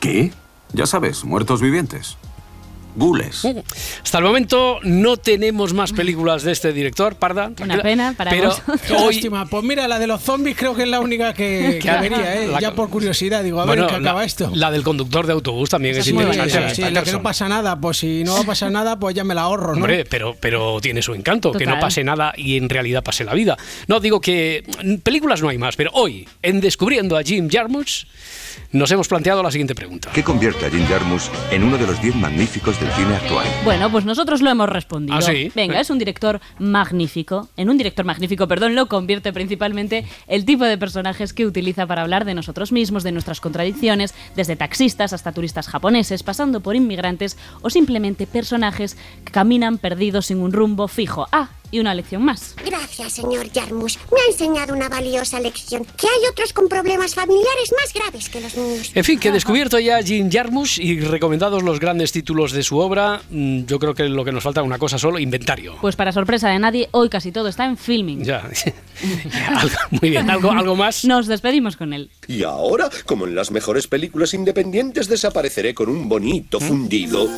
¿Qué? Ya sabes, muertos vivientes. Gules. Hasta el momento no tenemos más películas de este director, Parda. tranquila. pena para Pero vosotros. Hoy, lástima. Pues mira, la de los zombies creo que es la única que, que vería, ¿eh? la- ya por curiosidad. Digo, a bueno, ver, ¿en qué la, acaba esto? la del conductor de autobús también es Sí, sí, interesante. sí, la que no pasa nada, pues si no va a pasar nada, pues ya me la ahorro, ¿no? Hombre, pero, pero tiene su encanto, que no pase nada y en realidad pase la vida. No digo que mm, películas no hay más, pero hoy, en Descubriendo a Jim Jarmusch, nos hemos planteado la siguiente pregunta. ¿Qué convierte a Jim Jarmusch en uno de los diez magníficos del cine actual? Bueno, pues nosotros lo hemos respondido. ¿Ah, sí? Venga, es un director magnífico. En un director magnífico, perdón, lo convierte principalmente el tipo de personajes que utiliza para hablar de nosotros mismos, de nuestras contradicciones, desde taxistas hasta turistas japoneses, pasando por inmigrantes o simplemente personajes que caminan perdidos sin un rumbo fijo. Ah, y una lección más. Gracias, señor Jarmusch. Me ha enseñado una valiosa lección. Que hay otros con problemas familiares más graves que los míos. En fin, que descubierto ya Jim Jarmusch y recomendados los grandes títulos de su obra, mm, yo creo que lo que nos falta es una cosa solo, inventario. Pues para sorpresa de nadie, hoy casi todo está en filming. Ya. Algo- muy bien, ¿algo, algo más? Nos despedimos con él. Y ahora, como en las mejores películas independientes, desapareceré con un bonito fundido.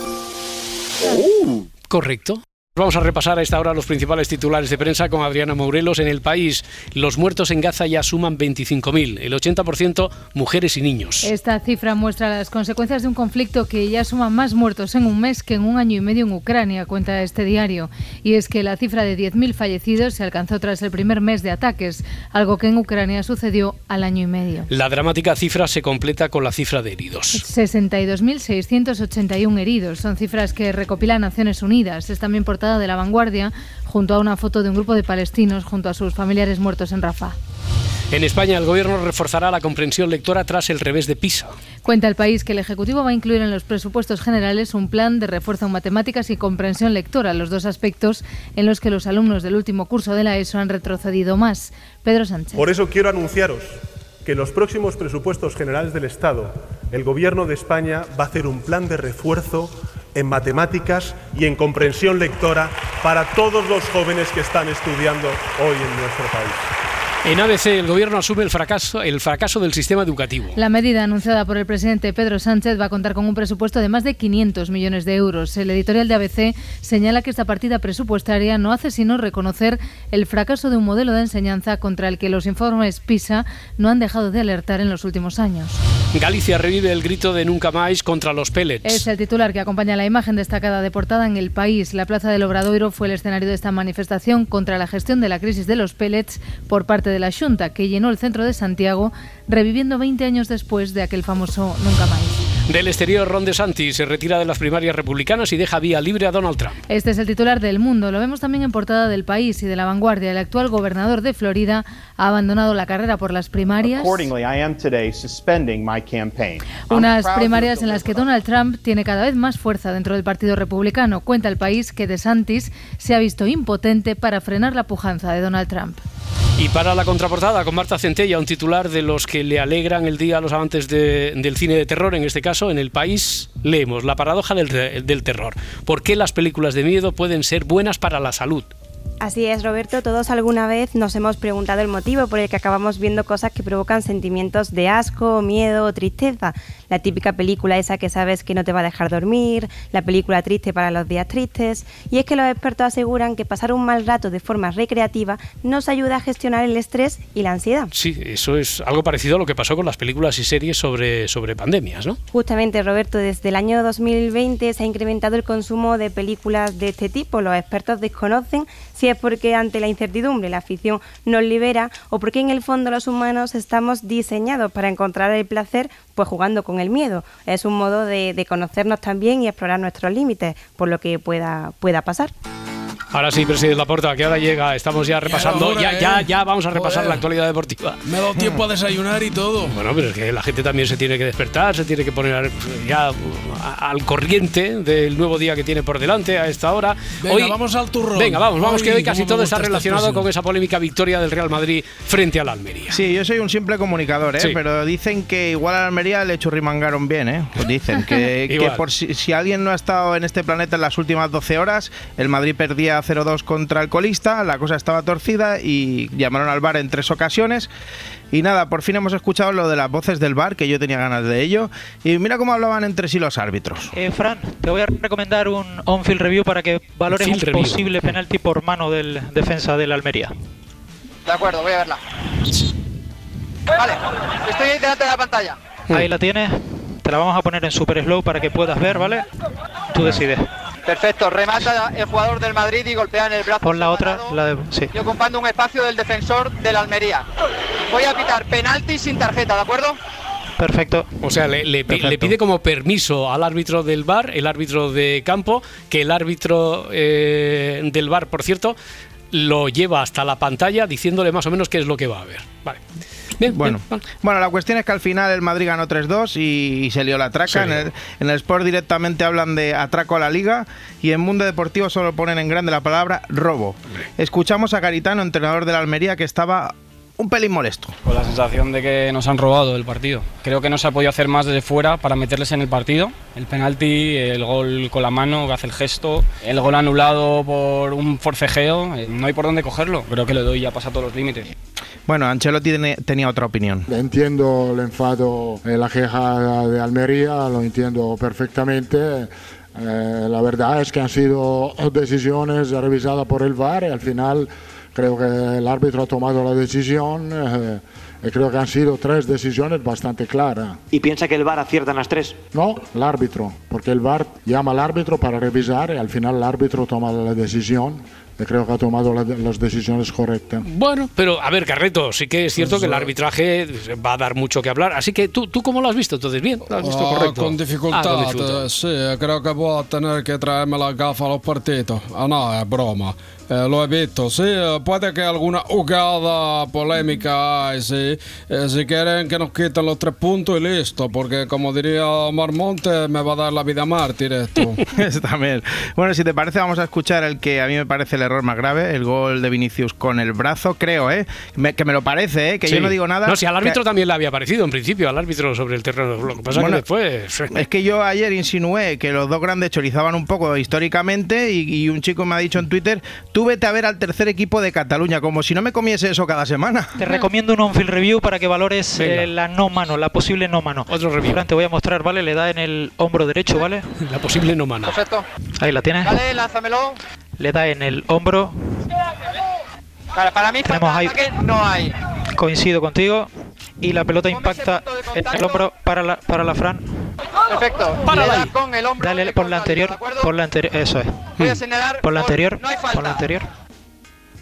¡Oh! Correcto. Vamos a repasar a esta hora los principales titulares de prensa con Adriana Morelos. En el país, los muertos en Gaza ya suman 25.000, el 80% mujeres y niños. Esta cifra muestra las consecuencias de un conflicto que ya suma más muertos en un mes que en un año y medio en Ucrania, cuenta este diario. Y es que la cifra de 10.000 fallecidos se alcanzó tras el primer mes de ataques, algo que en Ucrania sucedió al año y medio. La dramática cifra se completa con la cifra de heridos. 62.681 heridos. Son cifras que recopila Naciones Unidas. Es también portada de La Vanguardia, junto a una foto de un grupo de palestinos junto a sus familiares muertos en Rafah. En España, el gobierno reforzará la comprensión lectora tras el revés de PISA. Cuenta el país que el Ejecutivo va a incluir en los presupuestos generales un plan de refuerzo en matemáticas y comprensión lectora, los dos aspectos en los que los alumnos del último curso de la ESO han retrocedido más. Pedro Sánchez. Por eso quiero anunciaros que en los próximos presupuestos generales del Estado, el Gobierno de España va a hacer un plan de refuerzo en matemáticas y en comprensión lectora para todos los jóvenes que están estudiando hoy en nuestro país. En ABC, el gobierno asume el fracaso, el fracaso del sistema educativo. La medida anunciada por el presidente Pedro Sánchez va a contar con un presupuesto de más de 500 millones de euros. El editorial de ABC señala que esta partida presupuestaria no hace sino reconocer el fracaso de un modelo de enseñanza contra el que los informes PISA no han dejado de alertar en los últimos años. Galicia revive el grito de nunca más contra los pellets. Es el titular que acompaña la imagen destacada de portada en el país. La Plaza del Obradoiro fue el escenario de esta manifestación contra la gestión de la crisis de los pellets por parte de la Junta, que llenó el centro de Santiago, reviviendo 20 años después de aquel famoso Nunca Más. Del exterior, Ron DeSantis se retira de las primarias republicanas y deja vía libre a Donald Trump. Este es el titular del mundo. Lo vemos también en portada del país y de la vanguardia. El actual gobernador de Florida ha abandonado la carrera por las primarias. Accordingly, I am today suspending my campaign. Unas primarias en las que Donald Trump tiene cada vez más fuerza dentro del Partido Republicano. Cuenta el país que DeSantis se ha visto impotente para frenar la pujanza de Donald Trump. Y para la contraportada, con Marta Centella, un titular de los que le alegran el día a los amantes de- del cine de terror, en este caso, en el país, leemos la paradoja del terror. ¿Por qué las películas de miedo pueden ser buenas para la salud? Así es, Roberto. Todos alguna vez nos hemos preguntado el motivo por el que acabamos viendo cosas que provocan sentimientos de asco, miedo o tristeza. La típica película esa que sabes que no te va a dejar dormir, la película triste para los días tristes. Y es que los expertos aseguran que pasar un mal rato de forma recreativa nos ayuda a gestionar el estrés y la ansiedad. Sí, eso es algo parecido a lo que pasó con las películas y series sobre, sobre pandemias, ¿no? Justamente, Roberto, desde el año 2020 se ha incrementado el consumo de películas de este tipo. Los expertos desconocen si es porque ante la incertidumbre la ficción nos libera o porque en el fondo los humanos estamos diseñados para encontrar el placer pues jugando con el miedo. Es un modo de, de conocernos también y explorar nuestros límites por lo que pueda, pueda pasar. Ahora sí, presidente Laporta, que ahora llega, estamos ya repasando, hora, ya, ya, ¿eh? ya vamos a repasar Joder. la actualidad deportiva. Me he dado tiempo a desayunar y todo. Bueno, pero es que la gente también se tiene que despertar, se tiene que poner ya al corriente del nuevo día que tiene por delante a esta hora. Venga, vamos al turrón. Venga, vamos, vamos, que hoy casi todo está relacionado con esa polémica victoria del Real Madrid frente al Almería. Sí, yo soy un simple comunicador, ¿eh? Sí. pero dicen que igual a la Almería le churrimangaron bien. ¿eh? Pues dicen que, que por si, si alguien no ha estado en este planeta en las últimas 12 horas, el Madrid perdía 0-2 contra el colista, la cosa estaba torcida y llamaron al bar en tres ocasiones. Y nada, por fin hemos escuchado lo de las voces del bar, que yo tenía ganas de ello. Y mira cómo hablaban entre sí los árbitros. Eh, Fran, te voy a recomendar un on-field review para que valores un review. posible penalti por mano del defensa del Almería. De acuerdo, voy a verla. Vale, estoy ahí delante de la pantalla. Ahí la tienes. Te la vamos a poner en super slow para que puedas ver, ¿vale? Tú decides. Perfecto, remata el jugador del Madrid y golpea en el brazo. Pon la otra, la de... Sí. Y ocupando un espacio del defensor del Almería. Voy a pitar penalti sin tarjeta, ¿de acuerdo? Perfecto. O sea, le, le pi- Perfecto. le pide como permiso al árbitro del bar, el árbitro de campo, que el árbitro eh, del bar, por cierto, lo lleva hasta la pantalla diciéndole más o menos qué es lo que va a ver. Vale. Bien, Bueno, bien, bueno, la cuestión es que al final el Madrid ganó 3-2 y, y se lió la traca. En el, en el Sport directamente hablan de atraco a la liga y en Mundo Deportivo solo ponen en grande la palabra robo. Escuchamos a Garitano, entrenador de la Almería, que estaba un pelín molesto. Con la sensación de que nos han robado el partido. Creo que no se ha podido hacer más desde fuera para meterles en el partido. El penalti, el gol con la mano que hace el gesto, el gol anulado por un forcejeo, eh, no hay por dónde cogerlo. Creo que le doy ya pasa todos los límites. Bueno, Ancelotti tiene- tenía otra opinión. Entiendo el enfado, eh, la queja de Almería, lo entiendo perfectamente. Eh, la verdad es que han sido decisiones revisadas por el VAR y al final creo que el árbitro ha tomado la decisión eh, y creo que han sido tres decisiones bastante claras. ¿Y piensa que el VAR acierta en las tres? No, el árbitro, porque el VAR llama al árbitro para revisar y al final el árbitro toma la decisión creo que ha tomado la- las decisiones correctas. Bueno, pero a ver, Carreto, sí que es cierto Pues, que el eh, arbitraje va a dar mucho que hablar. Así que tú, ¿tú cómo lo has visto? Entonces, bien, lo has visto Ah, correcto. Con dificultad, Ah, con dificultad. eh, creo que voy a tener que traerme la gafa a los partidos. Ah, no, es broma. Eh, lo he visto, sí, eh, puede que alguna jugada polémica hay, sí. Eh, si quieren que nos quiten los tres puntos y listo, porque como diría Marmonte, me va a dar la vida mártir esto. Está bien. Bueno, si te parece, vamos a escuchar el que a mí me parece el error más grave, el gol de Vinicius con el brazo, creo, ¿eh? Me- que me lo parece, ¿eh? Que Sí. yo no digo nada. No, si al árbitro que- también le había parecido en principio, al árbitro sobre el terreno. Lo que pasa Bueno, que después. Es que yo ayer insinué que los dos grandes chorizaban un poco históricamente y, y un chico me ha dicho en Twitter, tú vete a ver al tercer equipo de Cataluña, como si no me comiese eso cada semana. Te recomiendo un on-field review para que valores eh, la no mano, la posible no mano. Otro review. Fran, te voy a mostrar, ¿vale? Le da en el hombro derecho, ¿vale? La posible no mano. Perfecto. Ahí la tienes. Vale, lánzamelo. Le da en el hombro. Para, para mí, Tenemos ahí- no hay. Coincido contigo. Y la pelota impacta en el hombro para la, para la Fran. Perfecto. Párala Le da ahí. con el hombro. Dale por la anterior. Por la anterior. Eso es. Voy a señalar. Por la anterior. No hay falta. Por la anterior.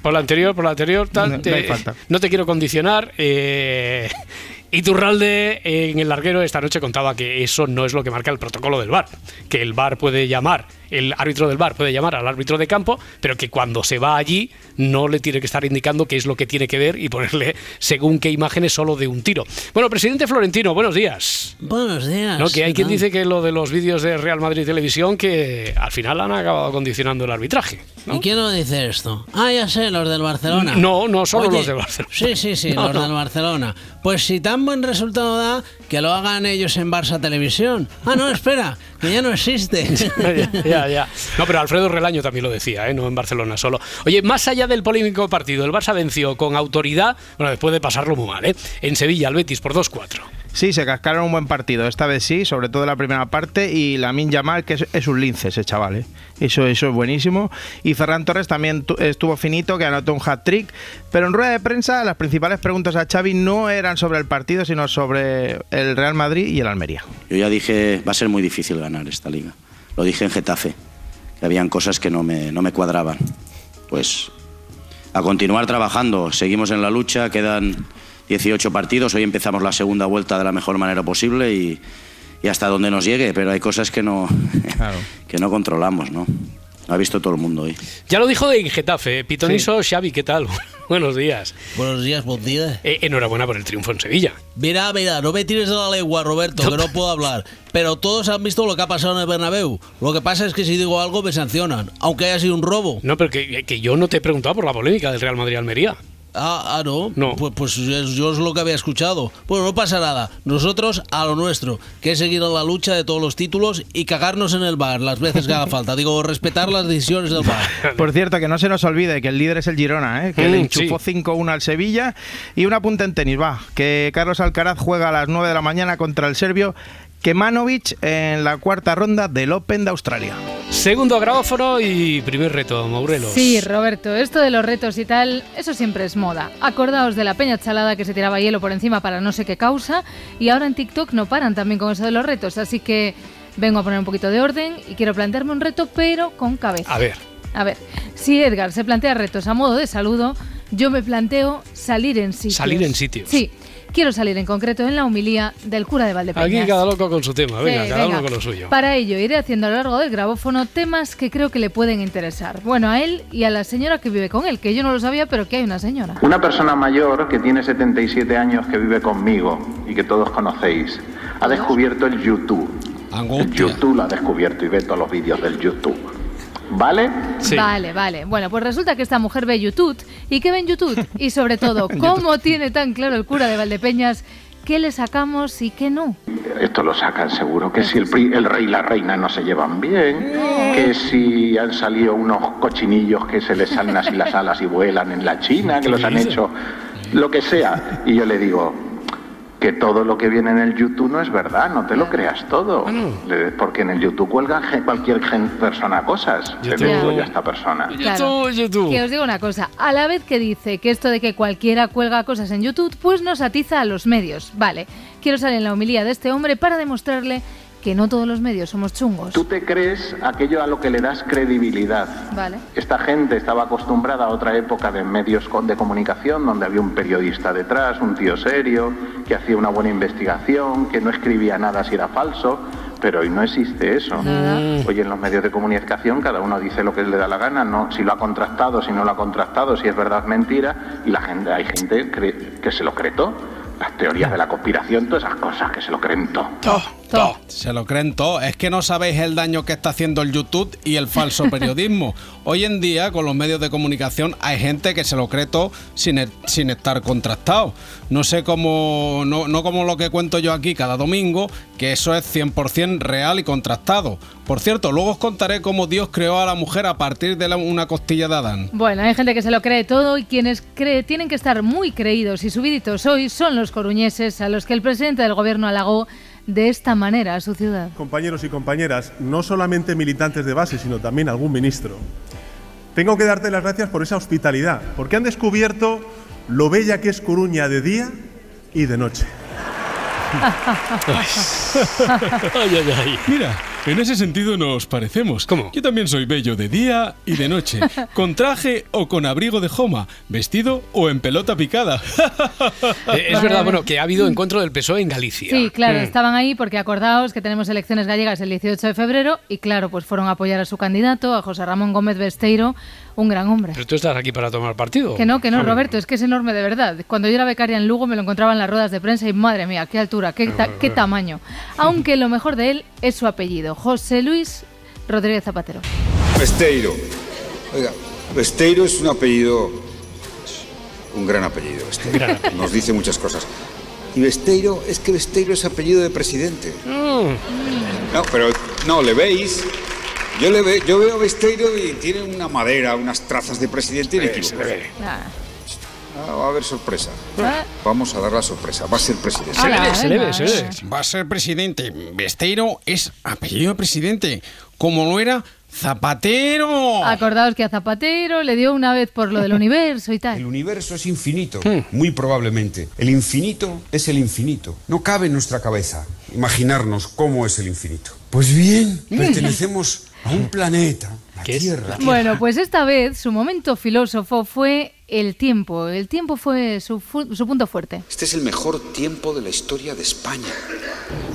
Por la anterior, por la anterior, tal, No- no te- hay falta. no te quiero condicionar. eh, Iturralde en el larguero esta noche contaba que eso no es lo que marca el protocolo del VAR, que el VAR puede llamar, el árbitro del VAR puede llamar al árbitro de campo, pero que cuando se va allí no le tiene que estar indicando qué es lo que tiene que ver y ponerle según qué imágenes solo de un tiro. Bueno, presidente Florentino, buenos días. Buenos días. ¿No? Que hay ¿qué quien dice que lo de los vídeos de Real Madrid Televisión que al final han acabado condicionando el arbitraje. ¿Y quién lo dice esto? Ah, ya sé, los del Barcelona. No, no solo Oye, los del Barcelona. Sí, sí, sí, No, los no. del Barcelona. Pues si tan buen resultado da, que lo hagan ellos en Barça Televisión. Ah, no, espera, que ya no existe. ya, ya, ya. No, pero Alfredo Relaño también lo decía, ¿eh? no en Barcelona solo. Oye, más allá del polémico partido, el Barça venció con autoridad, bueno, después de pasarlo muy mal, ¿eh? en Sevilla, al Betis por 2-4. Sí, se cascaron un buen partido. Esta vez sí, sobre todo la primera parte. Y la Yamal, que es, un lince ese chaval. ¿eh? Eso, es buenísimo. Y Ferran Torres también tu- estuvo finito, que anotó un hat-trick. Pero en rueda de prensa, las principales preguntas a Xavi no eran sobre el partido, sino sobre el Real Madrid y el Almería. Yo ya dije, va a ser muy difícil ganar esta liga. Lo dije en Getafe, que habían cosas que no me, no me cuadraban. Pues a continuar trabajando, seguimos en la lucha, quedan 18 partidos, hoy empezamos la segunda vuelta de la mejor manera posible y, y hasta donde nos llegue, pero hay cosas que no, que no controlamos, ¿no? Lo ha visto todo el mundo hoy. Ya lo dijo en Getafe, Pitoniso Xavi, ¿qué tal? Buenos días. Buenos días, buen día. Eh, enhorabuena por el triunfo en Sevilla. Mira, mira, no me tires de la lengua, Roberto, que no puedo hablar. Pero todos han visto lo que ha pasado en el Bernabéu. Lo que pasa es que si digo algo me sancionan, aunque haya sido un robo. No, pero que, que yo no te he preguntado por la polémica del Real Madrid-Almería. Ah, ah, no. Pues, pues es- yo es lo que había escuchado. Bueno, no pasa nada. Nosotros a lo nuestro, que es seguir en la lucha de todos los títulos y cagarnos en el bar las veces que haga falta. Digo, respetar las decisiones del bar. Por cierto, que no se nos olvide que el líder es el Girona, ¿eh? que Mm, le enchufó 5-1 al Sevilla. Y un apunte en tenis, va, que Carlos Alcaraz juega a las 9 de la mañana contra el serbio Kemanovic en la cuarta ronda del Open de Australia. Segundo grabófono y primer reto, Maurelos. Sí, Roberto, esto de los retos y tal, eso siempre es moda. Acordaos de la peña chalada que se tiraba hielo por encima para no sé qué causa y ahora en TikTok no paran también con eso de los retos, así que vengo a poner un poquito de orden y quiero plantearme un reto pero con cabeza. A ver. A ver, si Edgar se plantea retos a modo de saludo, yo me planteo salir en sitios. Salir en sitios. Sí, quiero salir en concreto en la humilía del cura de Valdepeñas. Aquí cada loco con su tema, venga, Sí, cada venga. uno con lo suyo. Para ello iré haciendo a lo largo del grabófono temas que creo que le pueden interesar. Bueno, a él y a la señora que vive con él, que yo no lo sabía, pero que hay una señora. Una persona mayor que tiene 77 años que vive conmigo y que todos conocéis, ha descubierto el YouTube. El YouTube lo ha descubierto y ve todos los vídeos del YouTube. ¿Vale? Vale, vale. Bueno, pues resulta que esta mujer ve YouTube. ¿Y qué ve en YouTube? Y sobre todo, ¿cómo tiene tan claro el cura de Valdepeñas qué le sacamos y qué no? Esto lo sacan seguro, que si el, pri- el rey y la reina no se llevan bien, que si han salido unos cochinillos que se les salen así las alas y vuelan en la China, que los han hecho, lo que sea. Y yo le digo que todo lo que viene en el YouTube no es verdad, no te lo creas todo. Le- Porque en el YouTube cuelga cualquier persona cosas. Se YouTube. ve todo ya esta persona. Claro. Que os digo una cosa, a la vez que dice que esto de que cualquiera cuelga cosas en YouTube, pues nos atiza a los medios. Vale, quiero salir en la homilía de este hombre para demostrarle que no todos los medios somos chungos. Tú te crees aquello a lo que le das credibilidad. Vale. Esta gente estaba acostumbrada a otra época de medios de comunicación donde había un periodista detrás, un tío serio, que hacía una buena investigación, que no escribía nada si era falso, pero hoy no existe eso. Hoy en los medios de comunicación cada uno dice lo que le da la gana, no si lo ha contrastado, si no lo ha contrastado, si es verdad, mentira, y la gente, hay gente que se lo cree todo. Las teorías de la conspiración, todas esas cosas que se lo creen todo. Se lo creen todo. Es que no sabéis el daño que está haciendo el YouTube y el falso periodismo. Hoy en día, con los medios de comunicación, hay gente que se lo cree todo sin, e- sin estar contrastado. No sé cómo, no, no como lo que cuento yo aquí cada domingo, que eso es 100% real y contrastado. Por cierto, luego os contaré cómo Dios creó a la mujer a partir de la- una costilla de Adán. Bueno, hay gente que se lo cree todo y quienes cree, tienen que estar muy creídos y subiditos hoy son los coruñeses a los que el presidente del gobierno halagó de esta manera a su ciudad. Compañeros y compañeras, no solamente militantes de base, sino también algún ministro. Tengo que darte las gracias por esa hospitalidad, porque han descubierto lo bella que es Coruña de día y de noche. Ay, ay, ay. Mira, en ese sentido nos parecemos. ¿Cómo? Yo también soy bello de día y de noche, con traje o con abrigo de joma, vestido o en pelota picada. Eh, es verdad, bueno, que ha habido encuentro del PSOE en Galicia. Sí, claro, Mm. estaban ahí porque acordaos que tenemos elecciones gallegas el 18 de febrero y claro, pues fueron a apoyar a su candidato, a José Ramón Gómez Besteiro, un gran hombre. Pero tú estás aquí para tomar partido. Que no, que no. Roberto, es que es enorme de verdad. Cuando yo era becaria en Lugo me lo encontraba en las ruedas de prensa y madre mía, qué altura, qué, ta- qué tamaño. Aunque lo mejor de él es su apellido, José Luis Rodríguez Zapatero. Besteiro. Oiga, Besteiro es un apellido. Un gran apellido, Besteiro. Gran apellido. Nos dice muchas cosas. Y Besteiro, es que Besteiro es apellido de presidente. Mm. No, pero no, le veis. Yo, le ve, yo veo a Besteiro y tiene una madera, unas trazas de presidente inequívocas. Ah, va a haber sorpresa. Vamos a dar la sorpresa. Va a ser presidente. Se le ve, se le ve, se le ve. Va a ser presidente. Besteiro es apellido de presidente. Como lo era Zapatero. Acordaos que a Zapatero le dio una vez por lo del universo y tal. El universo es infinito, muy probablemente. El infinito es el infinito. No cabe en nuestra cabeza imaginarnos cómo es el infinito. Pues bien, pertenecemos a un planeta, la Tierra. Bueno, pues esta vez su momento filósofo fue el tiempo. El tiempo fue su, punto fuerte. Este es el mejor tiempo de la historia de España.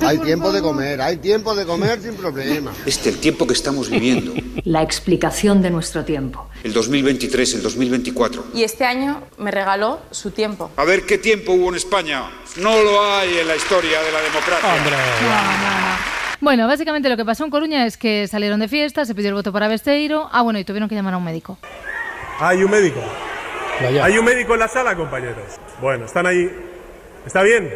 Hay tiempo de comer, hay tiempo de comer sin problema. Este, el tiempo que estamos viviendo. La explicación de nuestro tiempo. El 2023, el 2024. Y este año me regaló su tiempo. A ver qué tiempo hubo en España. No lo hay en la historia de la democracia. Bueno, básicamente lo que pasó en Coruña es que salieron de fiesta, se pidió el voto para Besteiro. Ah, bueno, y tuvieron que llamar a un médico. Hay un médico. Hay un médico en la sala, compañeros. Bueno, están ahí. ¿Está bien?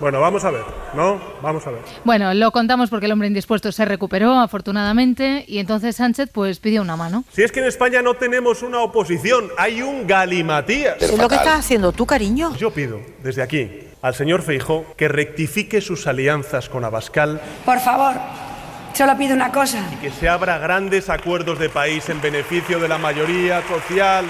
Bueno, vamos a ver, ¿no? Vamos a ver. Bueno, lo contamos porque el hombre indispuesto se recuperó, afortunadamente, y entonces Sánchez pues pidió una mano. Si es que en España no tenemos una oposición, hay un galimatías. ¿Es lo que estás haciendo tú, cariño? Yo pido, desde aquí, al señor Feijó que rectifique sus alianzas con Abascal Por favor, solo pido una cosa. y que se abra grandes acuerdos de país en beneficio de la mayoría social.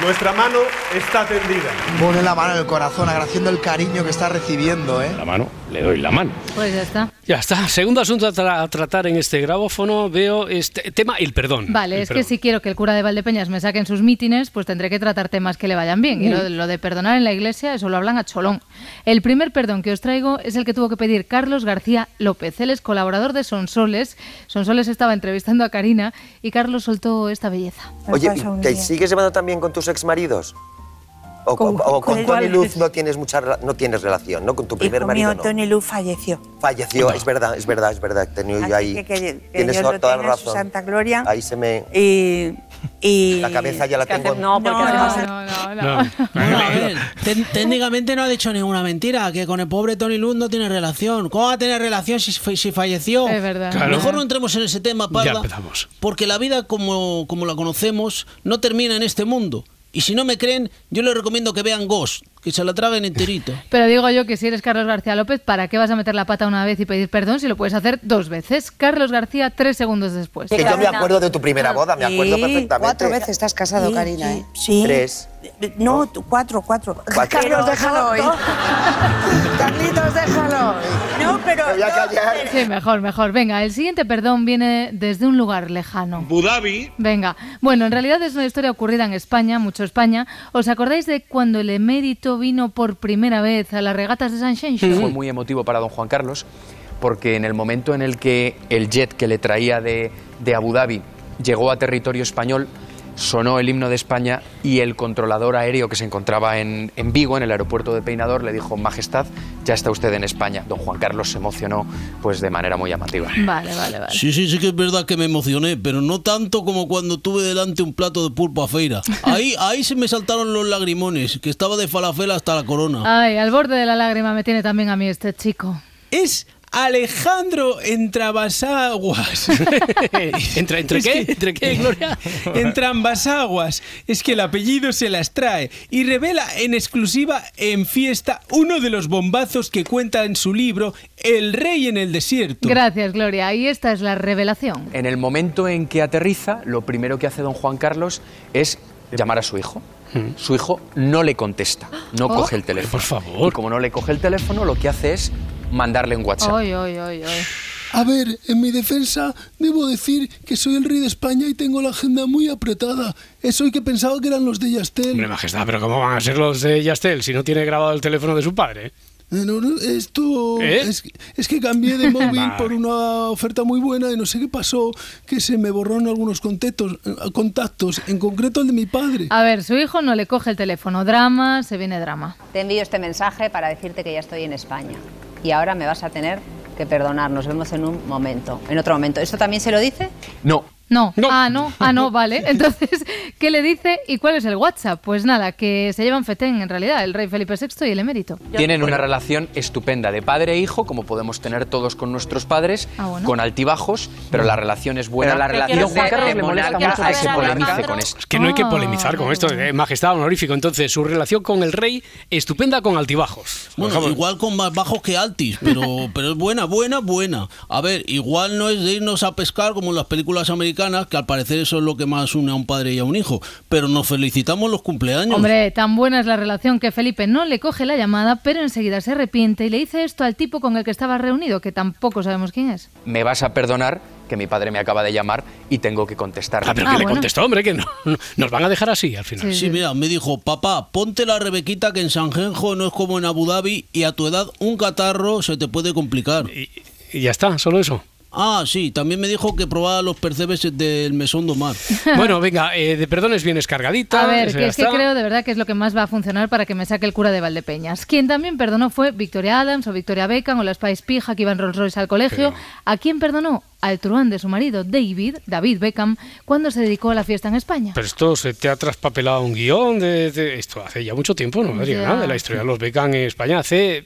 Nuestra mano está tendida. Pone la mano en el corazón agradeciendo el cariño que está recibiendo, ¿eh? La mano, le doy la mano. Pues ya está. Ya está. Segundo asunto a, tra- a tratar en este grabófono, veo este tema, el perdón. Vale, El es que perdón. si quiero que el cura de Valdepeñas me saque en sus mítines, pues tendré que tratar temas que le vayan bien. Y lo, lo de perdonar en la iglesia, eso lo hablan a cholón. El primer perdón que os traigo es el que tuvo que pedir Carlos García López. Él es colaborador de Sonsoles. Sonsoles estaba entrevistando a Karina y Carlos soltó esta belleza. Oye, ¿te sigues llevando también con tus exmaridos? ¿O con, o con con Tony? Luz no tienes mucha no tienes relación, ¿no? Con tu primer Hijo marido mío, no. Tony Luz falleció. Falleció, es verdad, es verdad, es verdad. He tenido yo ahí. que, tienes toda la en su razón. santa gloria. Ahí se me. Y, y- La cabeza ya la ¿Qué tengo. No, porque además- Bueno, a ver, tec- técnicamente no ha dicho ninguna mentira, que con el pobre Tony Luz no tiene relación. ¿Cómo va a tener relación si, fa- si falleció? Es verdad. Claro. Mejor no entremos en ese tema, Ya Parda, empezamos. porque la vida como, como la conocemos no termina en este mundo. Y si no me creen, yo les recomiendo que vean Ghost, que se la traguen enterita. Pero digo yo que si eres Carlos García López, ¿para qué vas a meter la pata una vez y pedir perdón si lo puedes hacer dos veces? Carlos García, tres segundos después. Que yo me acuerdo de tu primera boda, me acuerdo Sí, perfectamente. Cuatro veces estás casado, Sí, Karina, sí, ¿eh? sí. Tres. No, cuatro, cuatro. Cuatro. Carlos, déjalo hoy. Carlitos, déjalo. No, pero... Sí, mejor, mejor. Venga, el siguiente perdón viene desde un lugar lejano. Abu Dhabi. Venga, bueno, en realidad es una historia ocurrida en España, mucho España. ¿Os acordáis de cuando el emérito vino por primera vez a las regatas de San Xenxo? Fue muy emotivo para don Juan Carlos porque en el momento en el que el jet que le traía de, de Abu Dhabi llegó a territorio español, sonó el himno de España y el controlador aéreo que se encontraba en, en Vigo, en el aeropuerto de Peinador, le dijo, Majestad, ya está usted en España. Don Juan Carlos se emocionó pues de manera muy llamativa. Vale, vale, vale. Sí, sí, sí que es verdad que me emocioné, pero no tanto como cuando tuve delante un plato de pulpo a feira. Ahí, ahí se me saltaron los lagrimones, que estaba de falafel hasta la corona. Ay, al borde de la lágrima me tiene también a mí este chico. Es Alejandro Entrabasaguas. ¿Entre, entre Es qué? que- ¿Entre qué, Gloria? Entrabasaguas. Es que el apellido se las trae y revela en exclusiva en fiesta uno de los bombazos que cuenta en su libro El rey en el desierto. Gracias, Gloria. Y esta es la revelación. En el momento en que aterriza, lo primero que hace don Juan Carlos es llamar a su hijo. Su hijo no le contesta, no Oh. coge el teléfono. Por favor. Y como no le coge el teléfono, lo que hace es mandarle un WhatsApp. Ay, ay, ay. A ver, en mi defensa, debo decir que soy el rey de España y tengo la agenda muy apretada. Eso y que pensaba que eran los de Yastel. Hombre, majestad, pero ¿cómo van a ser los de Yastel si no tiene grabado el teléfono de su padre? Eh, no, no, esto ¿Eh? es, es que cambié de móvil Vale. por una oferta muy buena y no sé qué pasó, que se me borraron algunos contactos, eh, contactos, en concreto el de mi padre. A ver, su hijo no le coge el teléfono. Drama, se viene drama. Te envío este mensaje para decirte que ya estoy en España. Y ahora me vas a tener que perdonar. Nos vemos en un momento, en otro momento. ¿Esto también se lo dice? No. No. Ah, no. Ah, no, vale. Entonces, ¿qué le dice y cuál es el WhatsApp? Pues nada, que se llevan fetén en realidad, el rey Felipe VI y el emérito. Tienen una relación estupenda de padre e hijo, como podemos tener todos con nuestros padres, Ah, bueno. con altibajos, pero la relación es buena. Pero la relación Juan Carlos le molesta mucho que se polemice con esto. Es que no hay que Ah. polemizar con esto, eh, majestad honorífico. Entonces, su relación con el rey, estupenda con altibajos. Bueno, igual con más bajos que altis, pero, pero es buena, buena, buena. A ver, igual no es de irnos a pescar como en las películas americanas, que al parecer eso es lo que más une a un padre y a un hijo. Pero nos felicitamos los cumpleaños. Hombre, tan buena es la relación que Felipe no le coge la llamada, pero enseguida se arrepiente y le dice esto al tipo con el que estaba reunido, que tampoco sabemos quién es. Me vas a perdonar que mi padre me acaba de llamar y tengo que contestar. Ah, pero que le contestó, hombre, que no, no- nos van a dejar así al final. Sí, mira, me dijo, papá, ponte la Rebequita que en San Genjo no es como en Abu Dhabi y a tu edad un catarro se te puede complicar. Y ya está, solo eso. Ah, sí, también me dijo que probaba los percebes del mesón do mar. Bueno, venga, eh, de perdones vienes cargadita. A ver, que es que creo de verdad que es lo que más va a funcionar para que me saque el cura de Valdepeñas. Quien también perdonó fue Victoria Adams o Victoria Beckham o la Spice Pija que iba en Rolls Royce al colegio. ¿A quién perdonó? Al truán de su marido, David, David Beckham, cuando se dedicó a la fiesta en España. Pero esto se te ha traspapelado un guion de, de- esto hace ya mucho tiempo, ¿no, Adriana? Ya. De la historia de los Beckham en España hace,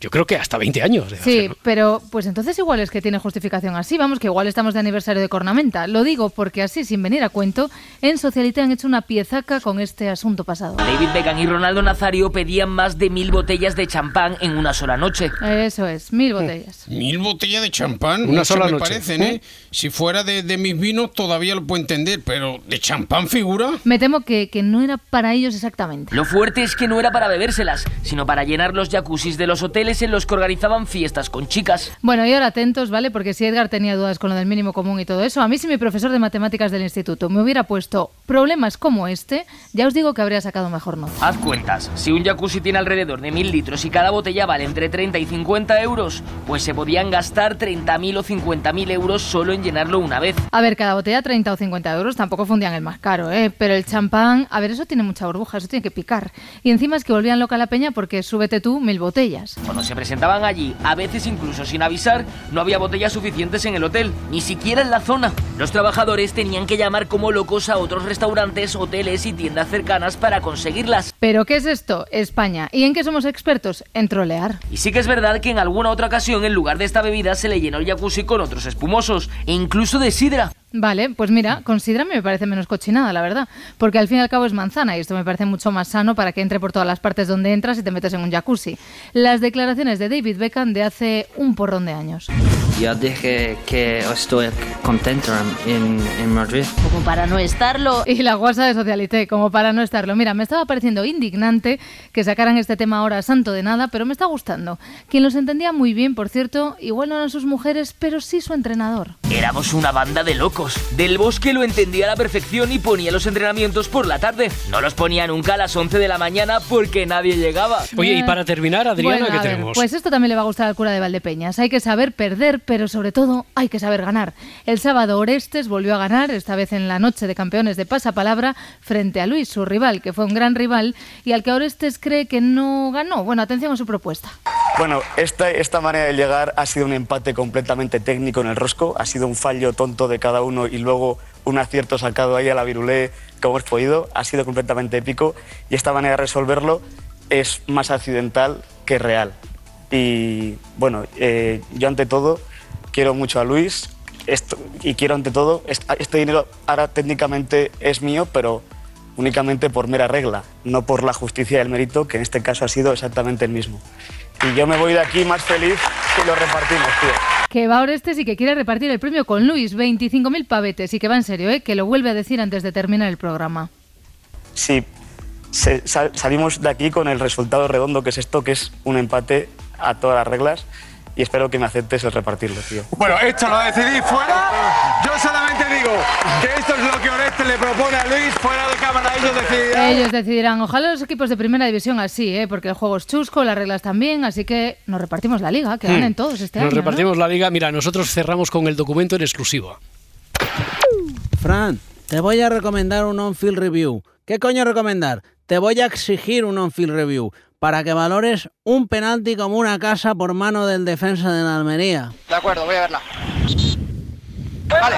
yo creo que hasta 20 años. de hace, Sí, ¿no? pero pues entonces igual es que tiene justificación así. Vamos, que igual estamos de aniversario de Cornamenta. Lo digo porque así, sin venir a cuento, en Socialite han hecho una piezaca con este asunto pasado. David Beckham y Ronaldo Nazario pedían más de mil botellas de champán en una sola noche. Eso es, mil botellas. Mil botellas de champán, Una mucho sola me noche. parecen, ¿eh? Si fuera de, de mis vinos todavía lo puedo entender, pero ¿de champán figura? Me temo que, que no era para ellos exactamente. Lo fuerte es que no era para bebérselas, sino para llenar los jacuzzis de los hoteles en los que organizaban fiestas con chicas. Bueno, y ahora atentos, ¿vale? Porque si Edgar tenía dudas con lo del mínimo común y todo eso, a mí si mi profesor de matemáticas del instituto me hubiera puesto problemas como este, ya os digo que habría sacado mejor nota. Haz cuentas, si un jacuzzi tiene alrededor de mil litros y cada botella vale entre 30 y 50 euros, pues se podían gastar 30.000 o 50.000 euros solo en llenarlo una vez. A ver, cada botella 30 o 50 euros, tampoco fundían el más caro, ¿eh? Pero el champán, a ver, eso tiene mucha burbuja, eso tiene que picar. Y encima es que volvían loca la peña porque súbete tú mil botellas. Cuando se presentaban allí, a veces incluso sin avisar, no había botellas suficientes en el hotel, ni siquiera en la zona. Los trabajadores tenían que llamar como locos a otros restaurantes, hoteles y tiendas cercanas para conseguirlas. ¿Pero qué es esto? España. ¿Y en qué somos expertos? En trolear. Y sí que es verdad que en alguna otra ocasión, en lugar de esta bebida, se le llenó el jacuzzi con otros espumosos, e incluso de sidra. Vale, pues mira, con sidra me parece menos cochinada, la verdad. Porque al fin y al cabo es manzana y esto me parece mucho más sano para que entre por todas las partes donde entras y te metes en un jacuzzi. Las declaraciones de David Beckham de hace un porrón de años. Ya dije que estoy contento en, en Madrid. Como para no estarlo. Y la guasa de Socialité, como para no estarlo. Mira, me estaba pareciendo indignante que sacaran este tema ahora santo de nada, pero me está gustando. Quien los entendía muy bien, por cierto, igual no eran sus mujeres, pero sí su entrenador. Éramos una banda de locos. Del Bosque lo entendía a la perfección y ponía los entrenamientos por la tarde. No los ponía nunca a las 11 de la mañana porque nadie llegaba. Oye, y para terminar, Adriana, Bueno, ¿qué ver, tenemos? Pues esto también le va a gustar al cura de Valdepeñas. Hay que saber perder, pero sobre todo hay que saber ganar. El sábado Orestes volvió a ganar, esta vez en la noche de campeones de pasapalabra, frente a Luis, su rival, que fue un gran rival y al que Orestes cree que no ganó. Bueno, atención a su propuesta. Bueno, esta, esta manera de llegar ha sido un empate completamente técnico en el rosco, ha sido un fallo tonto de cada uno y luego un acierto sacado ahí a la virulé como hemos podido, ha sido completamente épico y esta manera de resolverlo es más accidental que real. Y bueno, eh, yo ante todo quiero mucho a Luis esto, y quiero ante todo, est- este dinero ahora técnicamente es mío, pero únicamente por mera regla, no por la justicia y el mérito, que en este caso ha sido exactamente el mismo. Y yo me voy de aquí más feliz que lo repartimos, tío. Que va Orestes y que quiere repartir el premio con Luis, 25.000 pavetes, y que va en serio, ¿eh? que lo vuelve a decir antes de terminar el programa. Sí, se- sal- salimos de aquí con el resultado redondo que es esto, que es un empate a todas las reglas y espero que me aceptes el repartirlo, tío. Bueno, esto lo decidís fuera. Yo solamente digo que esto es lo que Oreste le propone a Luis. Fuera de cámara ellos decidirán. Ellos decidirán. Ojalá los equipos de primera división así, ¿eh? porque el juego es chusco, las reglas también, así que nos repartimos la liga, que Hmm. ganen todos este Nos año. ¿no? repartimos la liga. Mira, nosotros cerramos con el documento en exclusiva. Fran, te voy a recomendar un on-field review. ¿Qué coño recomendar? Te voy a exigir un on-field review para que valores un penalti como una casa por mano del defensa de la Almería. De acuerdo, voy a verla. Vale,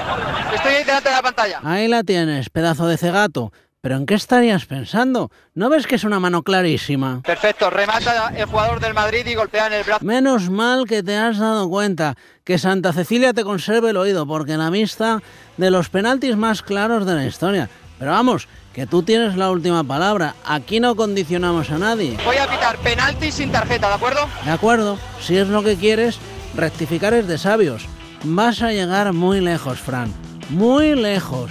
estoy ahí delante de la pantalla. Ahí la tienes, pedazo de cegato. ¿Pero en qué estarías pensando? ¿No ves que es una mano clarísima? Perfecto, remata el jugador del Madrid y golpea en el brazo. Menos mal que te has dado cuenta que Santa Cecilia te conserve el oído, porque la mista de los penaltis más claros de la historia. Pero vamos, que tú tienes la última palabra. Aquí no condicionamos a nadie. Voy a pitar penalti sin tarjeta, ¿de acuerdo? De acuerdo, si es lo que quieres, rectificar es de sabios. Vas a llegar muy lejos, Fran. Muy lejos.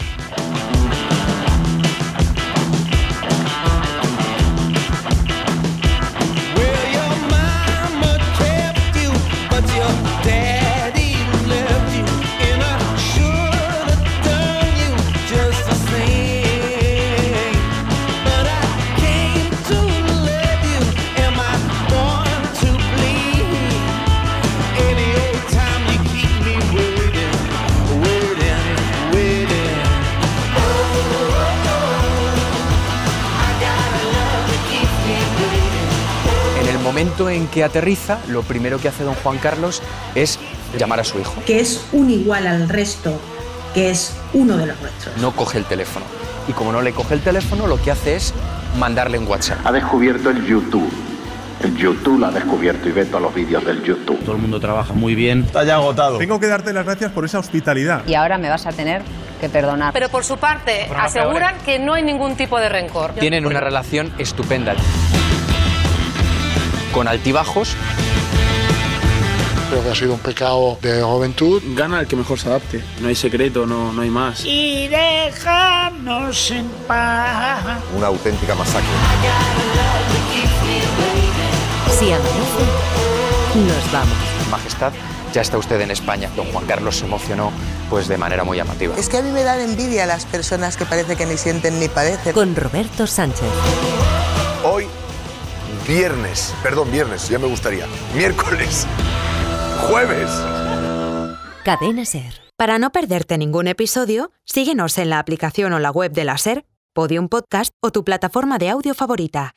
Que aterriza, lo primero que hace don Juan Carlos es llamar a su hijo. que es un igual al resto, que es uno de los nuestros. No coge el teléfono. Y como no le coge el teléfono, lo que hace es mandarle un WhatsApp. Ha descubierto el YouTube. El YouTube lo ha descubierto y ve todos los vídeos del YouTube. Todo el mundo trabaja muy bien. Está ya agotado. Tengo que darte las gracias por esa hospitalidad. Y ahora me vas a tener que perdonar. Pero por su parte, aseguran que no hay ningún tipo de rencor. Tienen una relación estupenda. Con altibajos, Creo que ha sido un pecado de juventud. Gana el que mejor se adapte. No hay secreto, no, no hay más. y déjanos en paz. Una auténtica masacre. Si amanece, nos vamos. Majestad, ya está usted en España. Don Juan Carlos se emocionó pues de manera muy llamativa. Es que a mí me dan envidia las personas que parece que ni sienten ni padecen. Con Roberto Sánchez. Hoy, viernes, perdón, viernes, ya me gustaría. Miércoles, jueves. Cadena Ser. Para no perderte ningún episodio, síguenos en la aplicación o la web de la SER, Podium Podcast o tu plataforma de audio favorita.